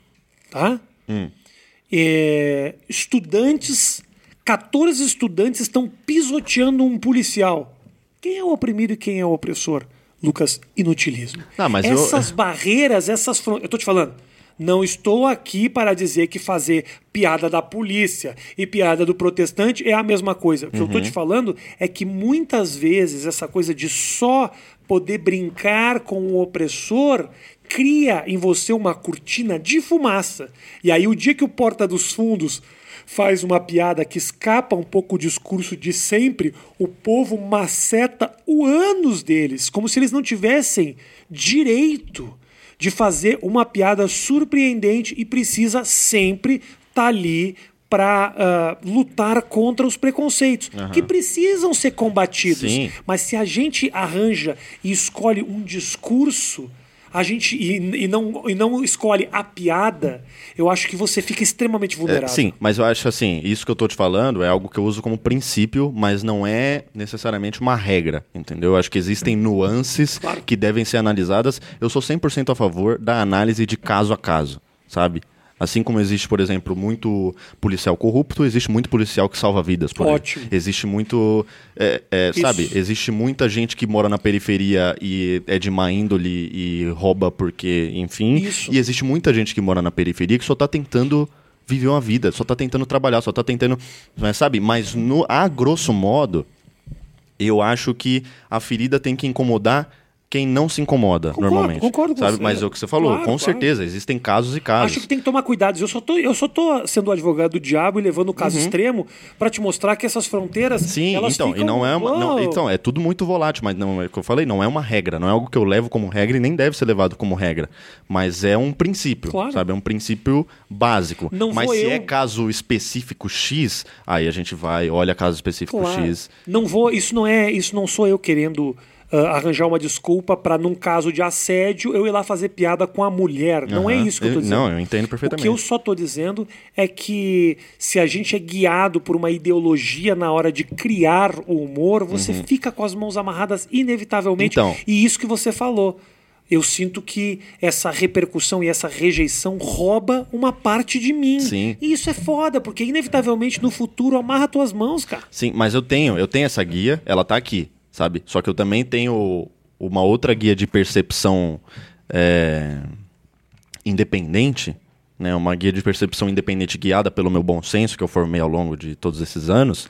tá? Hum. É, estudantes, 14 estudantes estão pisoteando um policial. Quem é o oprimido e quem é o opressor? Lucas, inutilismo. Ah, essas eu... barreiras, essas fronteiras. Eu tô te falando, não estou aqui para dizer que fazer piada da polícia e piada do protestante é a mesma coisa. O que uhum. eu estou te falando é que muitas vezes essa coisa de só poder brincar com o opressor cria em você uma cortina de fumaça. E aí, o dia que o Porta dos Fundos faz uma piada que escapa um pouco o discurso de sempre, o povo maceta o ânus deles, como se eles não tivessem direito de fazer uma piada surpreendente e precisa sempre estar tá ali para uh, lutar contra os preconceitos, uhum. que precisam ser combatidos. Sim. Mas se a gente arranja e escolhe um discurso a gente e, e, não, e não escolhe a piada, eu acho que você fica extremamente vulnerável. É, sim, mas eu acho assim, isso que eu tô te falando é algo que eu uso como princípio, mas não é necessariamente uma regra, entendeu? Eu acho que existem nuances claro. que devem ser analisadas. Eu sou 100% a favor da análise de caso a caso, sabe? Assim como existe, por exemplo, muito policial corrupto, existe muito policial que salva vidas. Por Ótimo. Aí. Existe muito. É, é, sabe? Existe muita gente que mora na periferia e é de má índole e rouba porque, enfim. Isso. E existe muita gente que mora na periferia que só está tentando viver uma vida, só está tentando trabalhar, só está tentando. Sabe? Mas, no, a grosso modo, eu acho que a ferida tem que incomodar quem não se incomoda concordo, normalmente. Concordo com sabe? você. Mas é o que você falou, claro, com claro. certeza, existem casos e casos. Acho que tem que tomar cuidado. Eu só tô, eu só tô sendo advogado do diabo e levando o caso uhum. extremo para te mostrar que essas fronteiras. Sim, então, ficam... e não é uma. Não, então, é tudo muito volátil, mas não é o que eu falei, não é uma regra, não é algo que eu levo como regra e nem deve ser levado como regra. Mas é um princípio, claro. sabe? É um princípio básico. Não mas se eu... é caso específico X, aí a gente vai, olha caso específico X. Não vou, isso não é, isso não sou eu querendo uh, arranjar uma desculpa para, num caso de assédio, eu ir lá fazer piada com a mulher. Uhum. Não é isso que eu tô dizendo. Não, eu entendo perfeitamente. O que eu só tô dizendo é que se a gente é guiado por uma ideologia na hora de criar o humor, você uhum. fica com as mãos amarradas inevitavelmente. Então. E isso que você falou eu sinto que essa repercussão e essa rejeição rouba uma parte de mim. Sim. E isso é foda, porque inevitavelmente no futuro amarra tuas mãos, cara. Sim, mas eu tenho, eu tenho essa guia, ela tá aqui, sabe? Só que eu também tenho uma outra guia de percepção é, independente, né? Uma guia de percepção independente guiada pelo meu bom senso que eu formei ao longo de todos esses anos.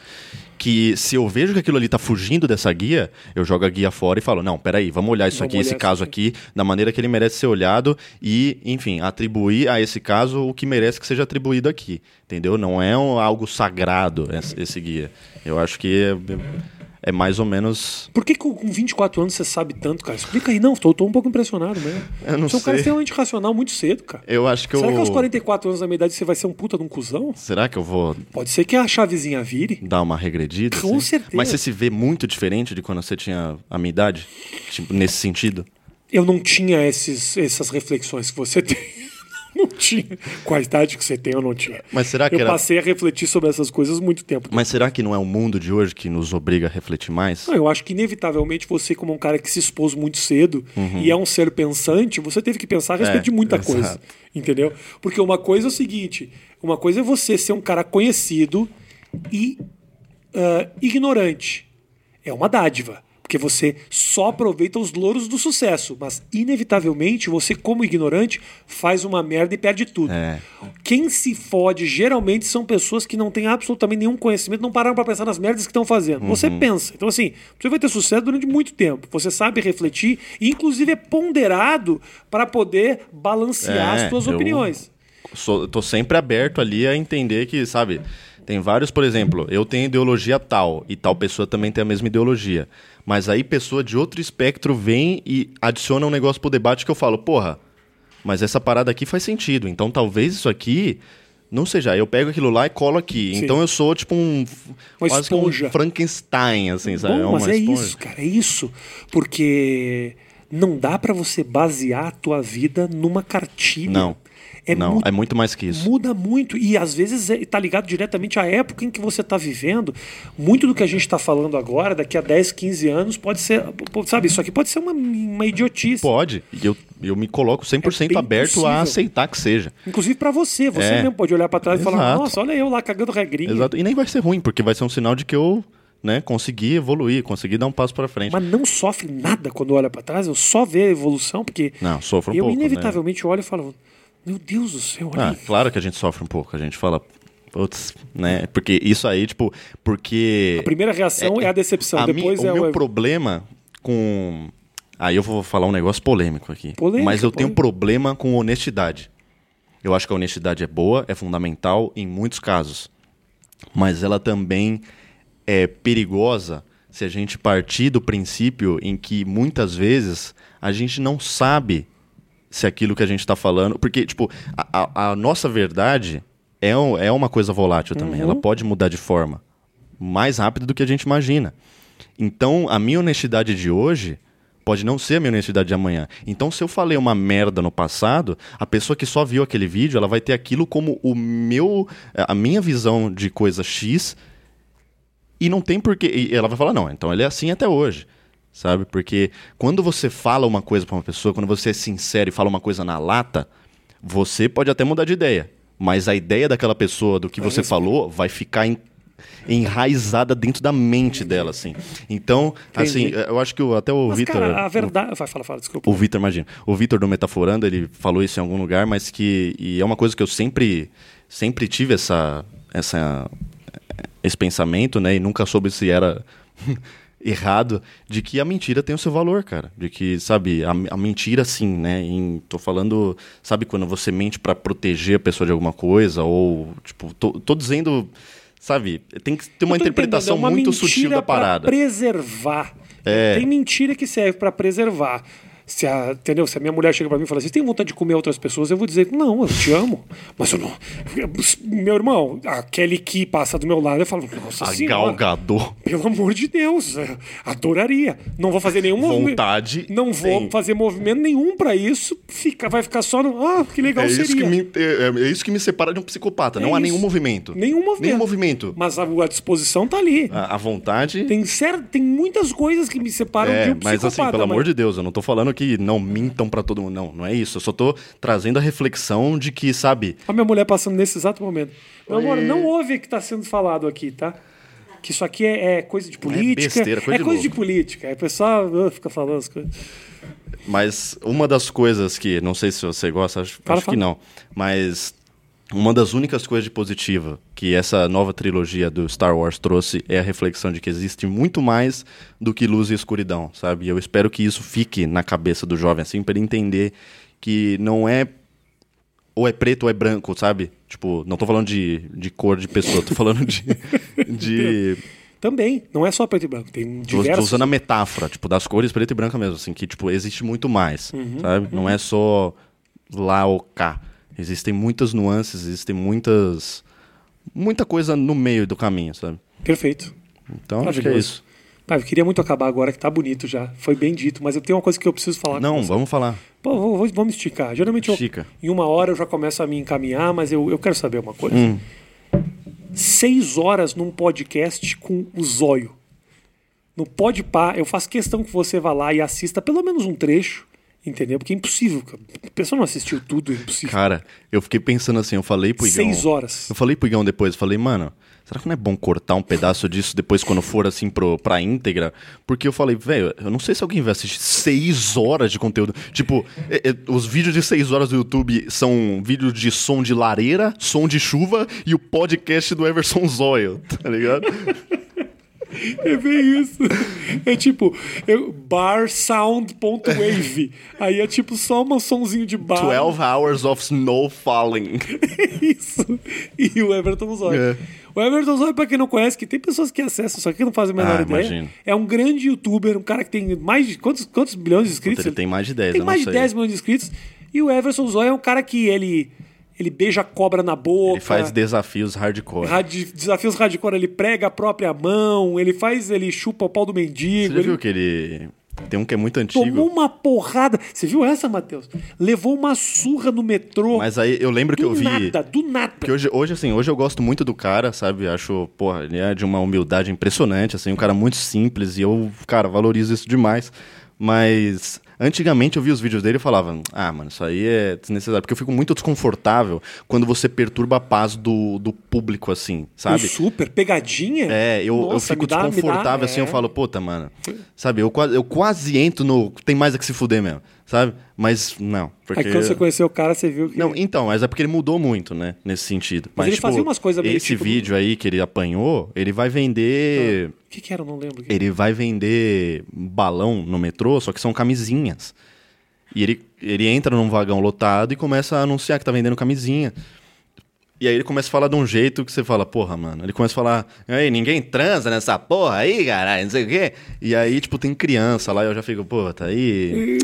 Que se eu vejo que aquilo ali tá fugindo dessa guia, eu jogo a guia fora e falo: não, peraí, vamos olhar isso Vamos aqui, esse olhar caso isso aqui, da maneira que ele merece ser olhado e, enfim, atribuir a esse caso o que merece que seja atribuído aqui. Entendeu? Não é um- algo sagrado esse, esse guia. Eu acho que é, é mais ou menos. Por que, que com 24 anos você sabe tanto, cara? Explica aí. Não, tô, tô um pouco impressionado mesmo. (laughs) Eu não você é um cara sei. extremamente racional muito cedo, cara. Eu acho que Será eu. que aos 44 anos da minha idade você vai ser um puta de um cuzão? Será que eu vou Pode ser que a chavezinha vire. dar uma regredida? Com assim? certeza. Mas você se vê muito diferente de quando você tinha a minha idade? Tipo, nesse sentido? Eu não tinha esses, essas reflexões que você (laughs) tem. (laughs) Não tinha. Com a idade que você tem, eu não tinha. Mas será que eu era- passei a refletir sobre essas coisas muito tempo. Mas será que não é o mundo de hoje que nos obriga a refletir mais? Não, eu acho que inevitavelmente você, como um cara que se expôs muito cedo e é um ser pensante, você teve que pensar a respeito Uhum. É, de muita exato. coisa. Entendeu? Porque uma coisa é o seguinte: uma coisa é você ser um cara conhecido e ah, ignorante. É uma dádiva. Porque você só aproveita os louros do sucesso. Mas, inevitavelmente, você, como ignorante, faz uma merda e perde tudo. É. Quem se fode geralmente são pessoas que não têm absolutamente nenhum conhecimento, não pararam para pensar nas merdas que estão fazendo. Você Uhum. pensa. Então, assim, você vai ter sucesso durante muito tempo. Você sabe refletir e, inclusive, é ponderado para poder balancear É, as suas opiniões. Sou, tô sempre aberto ali a entender que, sabe, tem vários, por exemplo, eu tenho ideologia tal e tal pessoa também tem a mesma ideologia. Mas aí pessoa de outro espectro vem e adiciona um negócio pro debate que eu falo, porra, mas essa parada aqui faz sentido. Então talvez isso aqui não seja. Eu pego aquilo lá e colo aqui. Sim. Então eu sou tipo um. Uma quase que um esponja. Frankenstein, assim, sabe? Bom, mas uma é esponja. isso, cara, é isso. Porque não dá para você basear a tua vida numa cartilha. Não. É não, muito é muito mais que isso. Muda muito e às vezes está ligado diretamente à época em que você está vivendo. Muito do que a gente está falando agora, daqui a 10, 15 anos, pode ser. Sabe, isso aqui pode ser uma, uma idiotice. Pode. E eu, eu me coloco 100% É aberto possível. a aceitar que seja. Inclusive para você. Você É. mesmo pode olhar para trás e falar: Exato. nossa, olha eu lá cagando regrinha. Exato. E nem vai ser ruim, porque vai ser um sinal de que eu né, consegui evoluir, consegui dar um passo para frente. Mas não sofre nada quando olha para trás, eu só vê a evolução, porque Não, sofre um eu pouco. né? inevitavelmente olho e falo: Meu Deus do céu, olha Ah, aí. claro que a gente sofre um pouco. A gente fala, putz, né? Porque isso aí, tipo, porque. A primeira reação é, a decepção, a depois mi- é o meu o. problema com. Aí eu vou falar um negócio polêmico aqui. Polêmica, mas eu tenho polêmica. problema com honestidade. Eu acho que a honestidade é boa, é fundamental em muitos casos. Mas ela também é perigosa se a gente partir do princípio em que muitas vezes a gente não sabe se aquilo que a gente está falando. Porque, tipo, a, a- nossa verdade é, um- é uma coisa volátil também. Ela pode mudar de forma mais rápido do que a gente imagina. Então, a minha honestidade de hoje pode não ser a minha honestidade de amanhã. Então, se eu falei uma merda no passado, a pessoa que só viu aquele vídeo, ela vai ter aquilo como o meu, a minha visão de coisa X e não tem porquê. E ela vai falar, não, então ele é assim até hoje. Sabe? Porque quando você fala uma coisa pra uma pessoa, quando você é sincero e fala uma coisa na lata, você pode até mudar de ideia. Mas a ideia daquela pessoa, do que você falou, vai ficar en- enraizada dentro da mente dela, assim. Então, assim, Entendi. eu acho que o- até o Vitor. a verdade. Vai, fala, fala, desculpa. O Vitor, imagina. O Vitor do Metaforando, ele falou isso em algum lugar, mas que. E é uma coisa que eu sempre, sempre tive essa, essa, esse pensamento, né? E nunca soube se era (laughs) errado, de que a mentira tem o seu valor, cara. De que, sabe, a, a mentira, sim, né? Em, tô falando, sabe, quando você mente pra proteger a pessoa de alguma coisa, ou, tipo, tô, tô dizendo. Sabe, tem que ter uma interpretação é uma muito sutil da parada. preservar. É. Tem mentira que serve pra preservar. Se a, entendeu? Se a minha mulher chega pra mim e fala assim, tem vontade de comer outras pessoas, eu vou dizer, não, eu te amo. Mas eu não. Meu irmão, aquele que passa do meu lado, eu falo, nossa A senhora. Galgador. Pelo amor de Deus, é, adoraria. Não vou fazer nenhum movimento. Vontade Não vou tem. fazer movimento nenhum pra isso. Fica, vai ficar só no. Ah, que legal É seria. isso, que me, é, é isso que me separa de um psicopata. não há isso. nenhum movimento. Nenhum movimento. Nenhum movimento. Mas a, a disposição tá ali. A, a vontade. Tem, cer tem muitas coisas que me separam de é, um mas psicopata. assim, pelo amor de Deus, eu não tô falando que não mintam pra todo mundo. Não, não é isso. Eu só tô trazendo a reflexão de que, sabe, A minha mulher passando nesse exato momento. Meu amor, não ouve o que está sendo falado aqui, tá? Que isso aqui é, é coisa de política. besteira, coisa é de coisa de política. Aí o pessoal uh, fica falando as coisas. Mas uma das coisas que, não sei se você gosta, acho, Fala, acho que fala. não, mas uma das únicas coisas de positiva que essa nova trilogia do Star Wars trouxe é a reflexão de que existe muito mais do que luz e escuridão, sabe? E eu espero que isso fique na cabeça do jovem, assim, para ele entender que não é ou é preto ou é branco, sabe? Tipo, não tô falando de, de cor de pessoa, tô falando de. (laughs) de Também, não é só preto e branco. Tem Tô, tô diversos. usando a metáfora, tipo, das cores preto e branca mesmo, assim, que, tipo, existe muito mais, Uhum, sabe? Não é só lá ou cá. Existem muitas nuances, existem muitas... Muita coisa no meio do caminho, sabe? Perfeito. Então, acho que é isso. Pai, eu queria muito acabar agora, que tá bonito já. Foi bem dito, mas eu tenho uma coisa que eu preciso falar Não, vamos falar. Pô, vou- vamos esticar. Geralmente eu, Estica. em uma hora eu já começo a me encaminhar, mas eu, eu quero saber uma coisa. Hum. Seis horas num podcast com o Zóio. No Podpah, eu faço questão que você vá lá e assista pelo menos um trecho, entendeu? Porque é impossível. cara. A pessoa não assistiu tudo, é impossível. Cara, eu fiquei pensando assim, eu falei pro Igão... Seis horas. Eu falei pro Igão depois, eu falei, mano, será que não é bom cortar um pedaço disso depois quando for assim pro, pra íntegra? Porque eu falei, velho, eu não sei se alguém vai assistir seis horas de conteúdo. Tipo, é- é, os vídeos de seis horas do YouTube são vídeos de som de lareira, som de chuva e o podcast do Everson Zóio, tá ligado? (laughs) É bem isso. É tipo, eu, barsound.wave. Aí é tipo só um sonzinho de bar. 12 hours of snow falling. (laughs) Isso. E o Everton Zóio. É. O Everton Zóio, pra quem não conhece, que tem pessoas que acessam, só que não fazem a menor Ah, ideia. imagino. É um grande youtuber, um cara que tem mais de. Quantos, quantos bilhões de inscritos? Ele tem mais de 10, Tem mais de sei. 10 milhões de inscritos. E o Everton Zóio é um cara que ele, ele beija a cobra na boca. Ele faz desafios hardcore. radi- desafios hardcore, ele prega a própria mão, ele faz, ele chupa o pau do Você mendigo. já ele viu que ele... Tem um que é muito antigo. tomou uma porrada. Você viu essa, Matheus? Levou uma surra no metrô. Mas aí eu lembro que do eu vi... nada, do nada. Porque hoje, hoje, assim, hoje eu gosto muito do cara, sabe? Acho, porra, ele é de uma humildade impressionante, assim, um cara muito simples e eu, cara, valorizo isso demais. Mas antigamente eu vi os vídeos dele e falava, ah, mano, isso aí é desnecessário. Porque eu fico muito desconfortável quando você perturba a paz do, do público, assim, sabe? O super pegadinha? É, eu, eu Nossa, fico me dá- me dá- desconfortável assim, eu é. falo, puta, mano. Sabe, eu eu quase entro no. Tem mais a que se fuder mesmo, sabe? Mas não. Porque... Aí quando você conheceu o cara, você viu que. Não, então, mas é porque ele mudou muito, né? Nesse sentido. Mas ele fazia umas coisas meio Esse tipo vídeo aí que ele apanhou, ele vai vender. O que, que era? Eu não lembro. Ele vai vender balão no metrô, só que são camisinhas. E ele, ele entra num vagão lotado e começa a anunciar que tá vendendo camisinha. E aí ele começa a falar de um jeito que você fala, porra, mano. Ele começa a falar, aí, ninguém transa nessa porra aí, caralho, não sei o quê. E aí, tipo, tem criança lá e eu já fico, pô, tá aí.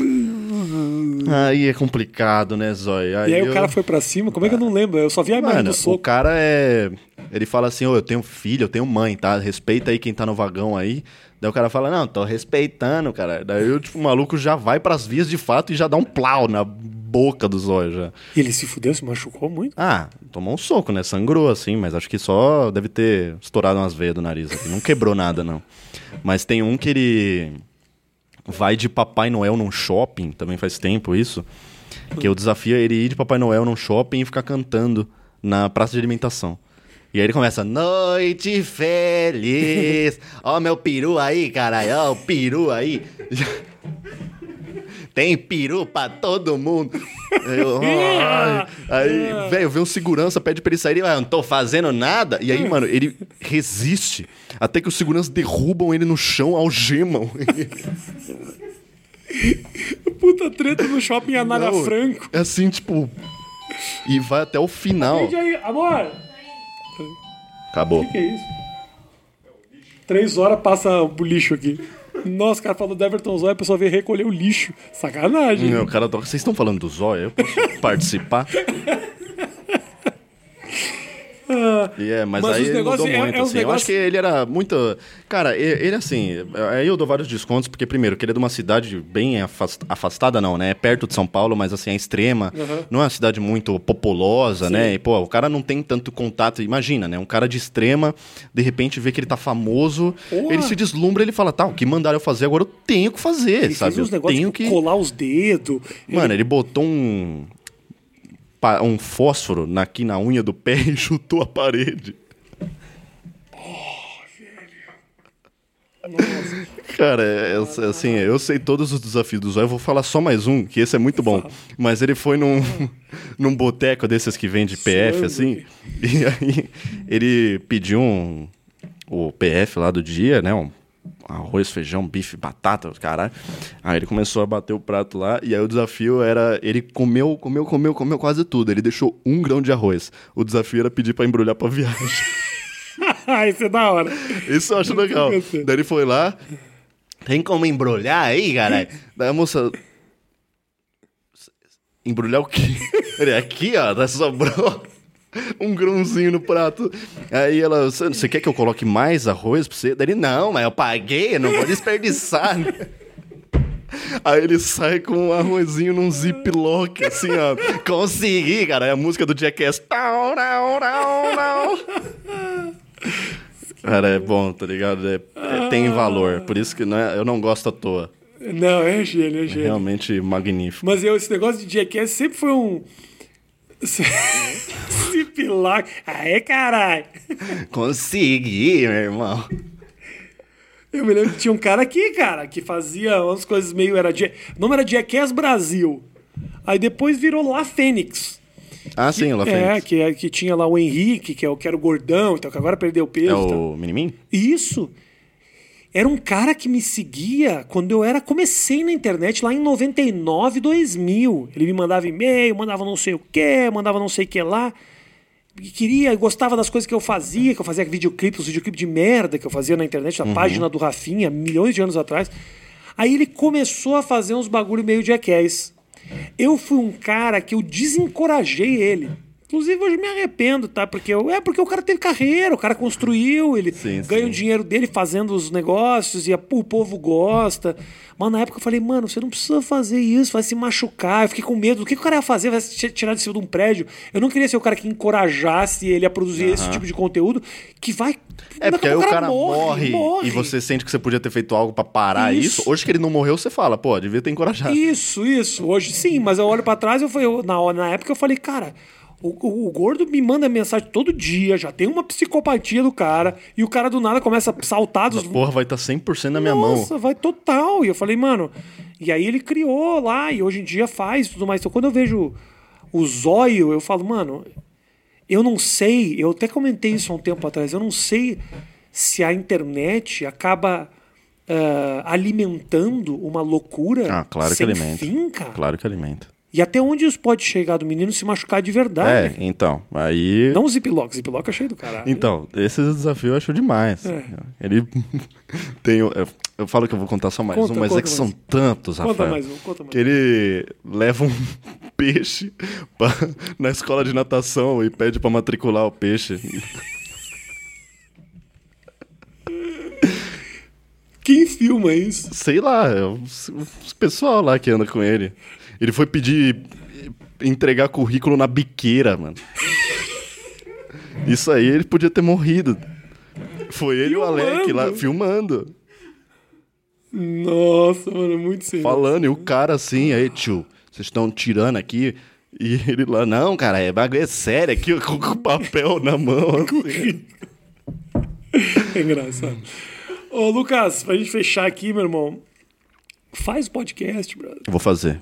Aí é complicado, né, Zóia? E aí eu- o cara foi pra cima, como é que eu não lembro? Eu só vi a imagem Mano, do o soco. cara é. Ele fala assim: Ô, eu tenho filho, eu tenho mãe, tá? Respeita aí quem tá no vagão aí. Daí o cara fala: Não, tô respeitando, cara. Daí o tipo, o maluco já vai pras vias de fato e já dá um plau na boca do zóio já. E ele se fudeu, se machucou muito. Ah, tomou um soco, né? Sangrou assim, mas acho que só deve ter estourado umas veias do nariz. aqui. Não quebrou nada, não. Mas tem um que ele vai de Papai Noel num shopping, também faz tempo isso. Que o desafio é ele ir de Papai Noel num shopping e ficar cantando na praça de alimentação. E aí ele começa, noite feliz, ó meu peru aí, caralho, ó o peru aí. (laughs) Tem peru pra todo mundo. Eu, (laughs) Aí, velho, vem um segurança, pede pra ele sair, ah, eu não tô fazendo nada. E aí, mano, ele resiste. Até que os seguranças derrubam ele no chão, algemam. (laughs) Puta treta no shopping Anália Não, Franco. É assim, tipo. E vai até o final. Atende aí, amor. Acabou. O que é isso? Três horas passa o lixo aqui. Nossa, o cara falou do Everton Zóia, a pessoa veio recolher o lixo. Sacanagem. Não, o cara toca. Vocês estão falando do zóio? Eu posso participar? (laughs) E é, mas, Mas aí os ele negócios- mudou é- muito, é os assim. Eu negócios- acho que ele era muito... Cara, ele, assim... Aí eu dou vários descontos, porque, primeiro, que ele é de uma cidade bem afas- afastada, não, né? É perto de São Paulo, mas, assim, é extrema. Uhum. Não é uma cidade muito populosa, né? E, pô, o cara não tem tanto contato. Imagina, né? Um cara de extrema, de repente vê que ele tá famoso, Porra. ele se deslumbra, ele fala, tá, o que mandaram eu fazer agora eu tenho que fazer, Ele sabe? fez uns eu negócios tenho que... colar os dedos. Mano, ele botou um um fósforo na- aqui na unha do pé (laughs) e chutou a parede. Cara, é, é, assim, eu sei todos os desafios do Zóio, eu vou falar só mais um, que esse é muito bom. Mas ele foi num, (laughs) num boteco desses que vende PF, assim, e aí ele pediu um, o PF lá do dia, né, um arroz, feijão, bife, batata, caralho. Aí ele começou a bater o prato lá, e aí o desafio era, ele comeu, comeu, comeu, comeu quase tudo, ele deixou um grão de arroz. O desafio era pedir pra embrulhar pra viagem. (laughs) Isso é da hora. Isso eu acho legal. Daí ele foi lá. Tem como embrulhar aí, caralho? Daí a moça. Embrulhar o quê? (laughs) Ele, aqui, ó, tá sobrou (laughs) um grãozinho no prato. Aí ela, "Você- quer que eu coloque mais arroz pra você? Daí ele, não, mas eu paguei, eu não vou desperdiçar. né?" (laughs) Aí ele sai com um arrozinho num ziplock, assim, ó. Consegui, cara. É a música do Jackass. Tau, tau, tau, tau. Cara, é bom, tá ligado? É- é- tem valor. Por isso que não é- eu não gosto à toa. Não, é gênio, é gênio. Realmente magnífico. Mas eu, esse negócio de Jackass sempre foi um. (laughs) Cipilac. Aê, caralho! Consegui, meu irmão. Eu me lembro que tinha um cara aqui, cara, que fazia umas coisas meio. Era, Ja- o nome era Jackass Brasil. Aí depois virou La Fênix. Ah, sim, o La É, Fênix. que, é- que tinha lá o Henrique, que, é o, que era o gordão, então, que agora perdeu peso. É e tal. o Minimin? Isso. Era um cara que me seguia quando eu era comecei na internet lá em 99, 2000. Ele me mandava e-mail, mandava não sei o que, mandava não sei o que lá. E queria, gostava das coisas que eu fazia, que eu fazia videoclipes, os videoclipes de merda que eu fazia na internet, na página do Rafinha, milhões de anos atrás. Aí ele começou a fazer uns bagulho meio jackass. Eu fui um cara que eu desencorajei ele. Inclusive, hoje me arrependo, tá? Porque eu, é porque o cara teve carreira, o cara construiu, ele Sim, ganha sim. o dinheiro dele fazendo os negócios e a- o povo gosta. Mas na época eu falei, mano, você não precisa fazer isso, vai se machucar. Eu fiquei com medo. O que, que o cara ia fazer? Vai se tirar de cima de um prédio. Eu não queria ser o cara que encorajasse ele a produzir esse tipo de conteúdo que vai. É, porque aí o pouco cara morre, morre. e você sente que você podia ter feito algo pra parar isso. Isso. Hoje que ele não morreu, você fala, pô, devia ter encorajado. Isso, isso. Hoje sim, mas eu olho pra trás eu falei, eu- na, na época eu falei, cara, o, o- o gordo me manda mensagem todo dia, já tem uma psicopatia do cara, e o cara do nada começa a saltar dos. Porra, vai estar 100% na minha mão. Nossa, vai total. E eu falei, mano. E aí ele criou lá, e hoje em dia faz tudo mais. Então quando eu vejo o zóio, eu falo, mano, eu não sei, eu até comentei isso há um tempo atrás, eu não sei se a internet acaba ah, alimentando uma loucura Ah, claro que sem alimenta. fim, cara. Claro que alimenta. E até onde isso pode chegar do menino se machucar de verdade? É, então, aí... Não o ziplock, ziplock é cheio do caralho. Então, esse desafio eu acho demais. É. Ele (laughs) tem. Eu, eu falo que eu vou contar só mais Conta, um, mas é conta que mais. são tantos, Conta Rafael. mais um, conta mais Que ele leva um (laughs) peixe pra- na escola de natação e pede pra matricular o peixe. Quem filma isso? Sei lá, é os pessoal lá que anda com ele. Ele foi pedir entregar currículo na biqueira, mano. Isso aí ele podia ter morrido. Foi ele e o Alec lá filmando. Nossa, mano, é muito sério. falando, e o cara assim, aí, tio, vocês estão tirando aqui. E ele lá, não, cara, é bagulho é sério aqui, com (laughs) com o papel na mão. (laughs) assim. É engraçado. Ô, Lucas, pra gente fechar aqui, meu irmão, faz podcast, brother. Vou fazer.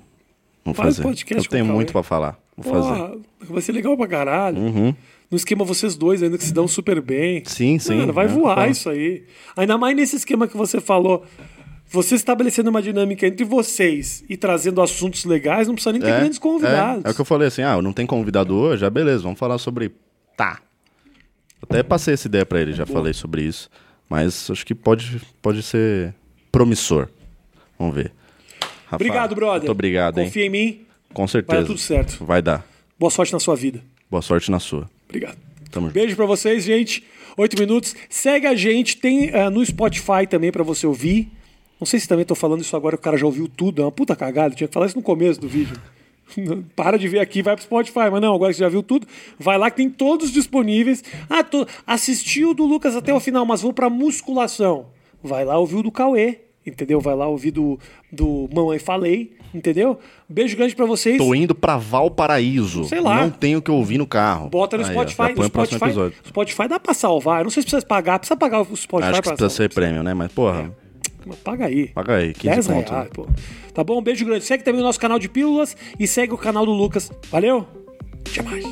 Vou Faz fazer. podcast Eu tenho muito pra falar. Vou fazer. Uhum. Porra, vai ser legal pra caralho. No esquema vocês dois ainda que se dão super bem. Sim, sim, Mano, vai é, voar claro. isso aí. Ainda mais nesse esquema que você falou. Você estabelecendo uma dinâmica entre vocês e trazendo assuntos legais, não precisa nem ter grandes convidados. É, é o que eu falei assim, ah, não tem convidado hoje, ah, beleza, vamos falar sobre... Tá. Até passei essa ideia pra ele, já falei sobre isso. Mas acho que pode, pode ser promissor. Vamos ver. Rafa, Obrigado, brother. Muito obrigado, hein? Confia em mim. Com certeza. Vai dar tudo certo. Vai dar. Boa sorte na sua vida. Boa sorte na sua. Obrigado. Tamo junto. Beijo pra vocês, gente. Oito minutos. Segue a gente. Tem ah, no Spotify também pra você ouvir. Não sei se também tô falando isso agora, o cara já ouviu tudo. É uma puta cagada. Tinha que falar isso no começo do vídeo. (laughs) Para de ver aqui, vai pro Spotify. Mas não, agora que você já viu tudo, vai lá que tem todos disponíveis. Ah, tô, assisti o do Lucas até o final, mas vou pra musculação. Vai lá ouvir o do Cauê, entendeu? Vai lá ouvir do, do Mamãe Falei, entendeu? Beijo grande pra vocês. Tô indo pra Valparaíso. Sei lá. Não tenho o que ouvir no carro. Bota no Aí, Spotify. no Spotify. Spotify dá pra salvar. Eu não sei se precisa pagar. Precisa pagar o Spotify Acho que precisa ser prêmio, né? Mas, porra, Mas Paga aí. paga aí, 15 10 conto. reais, pô. Tá bom? Um beijo grande. Segue também o nosso canal de pílulas e segue o canal do Lucas. Valeu? Até mais.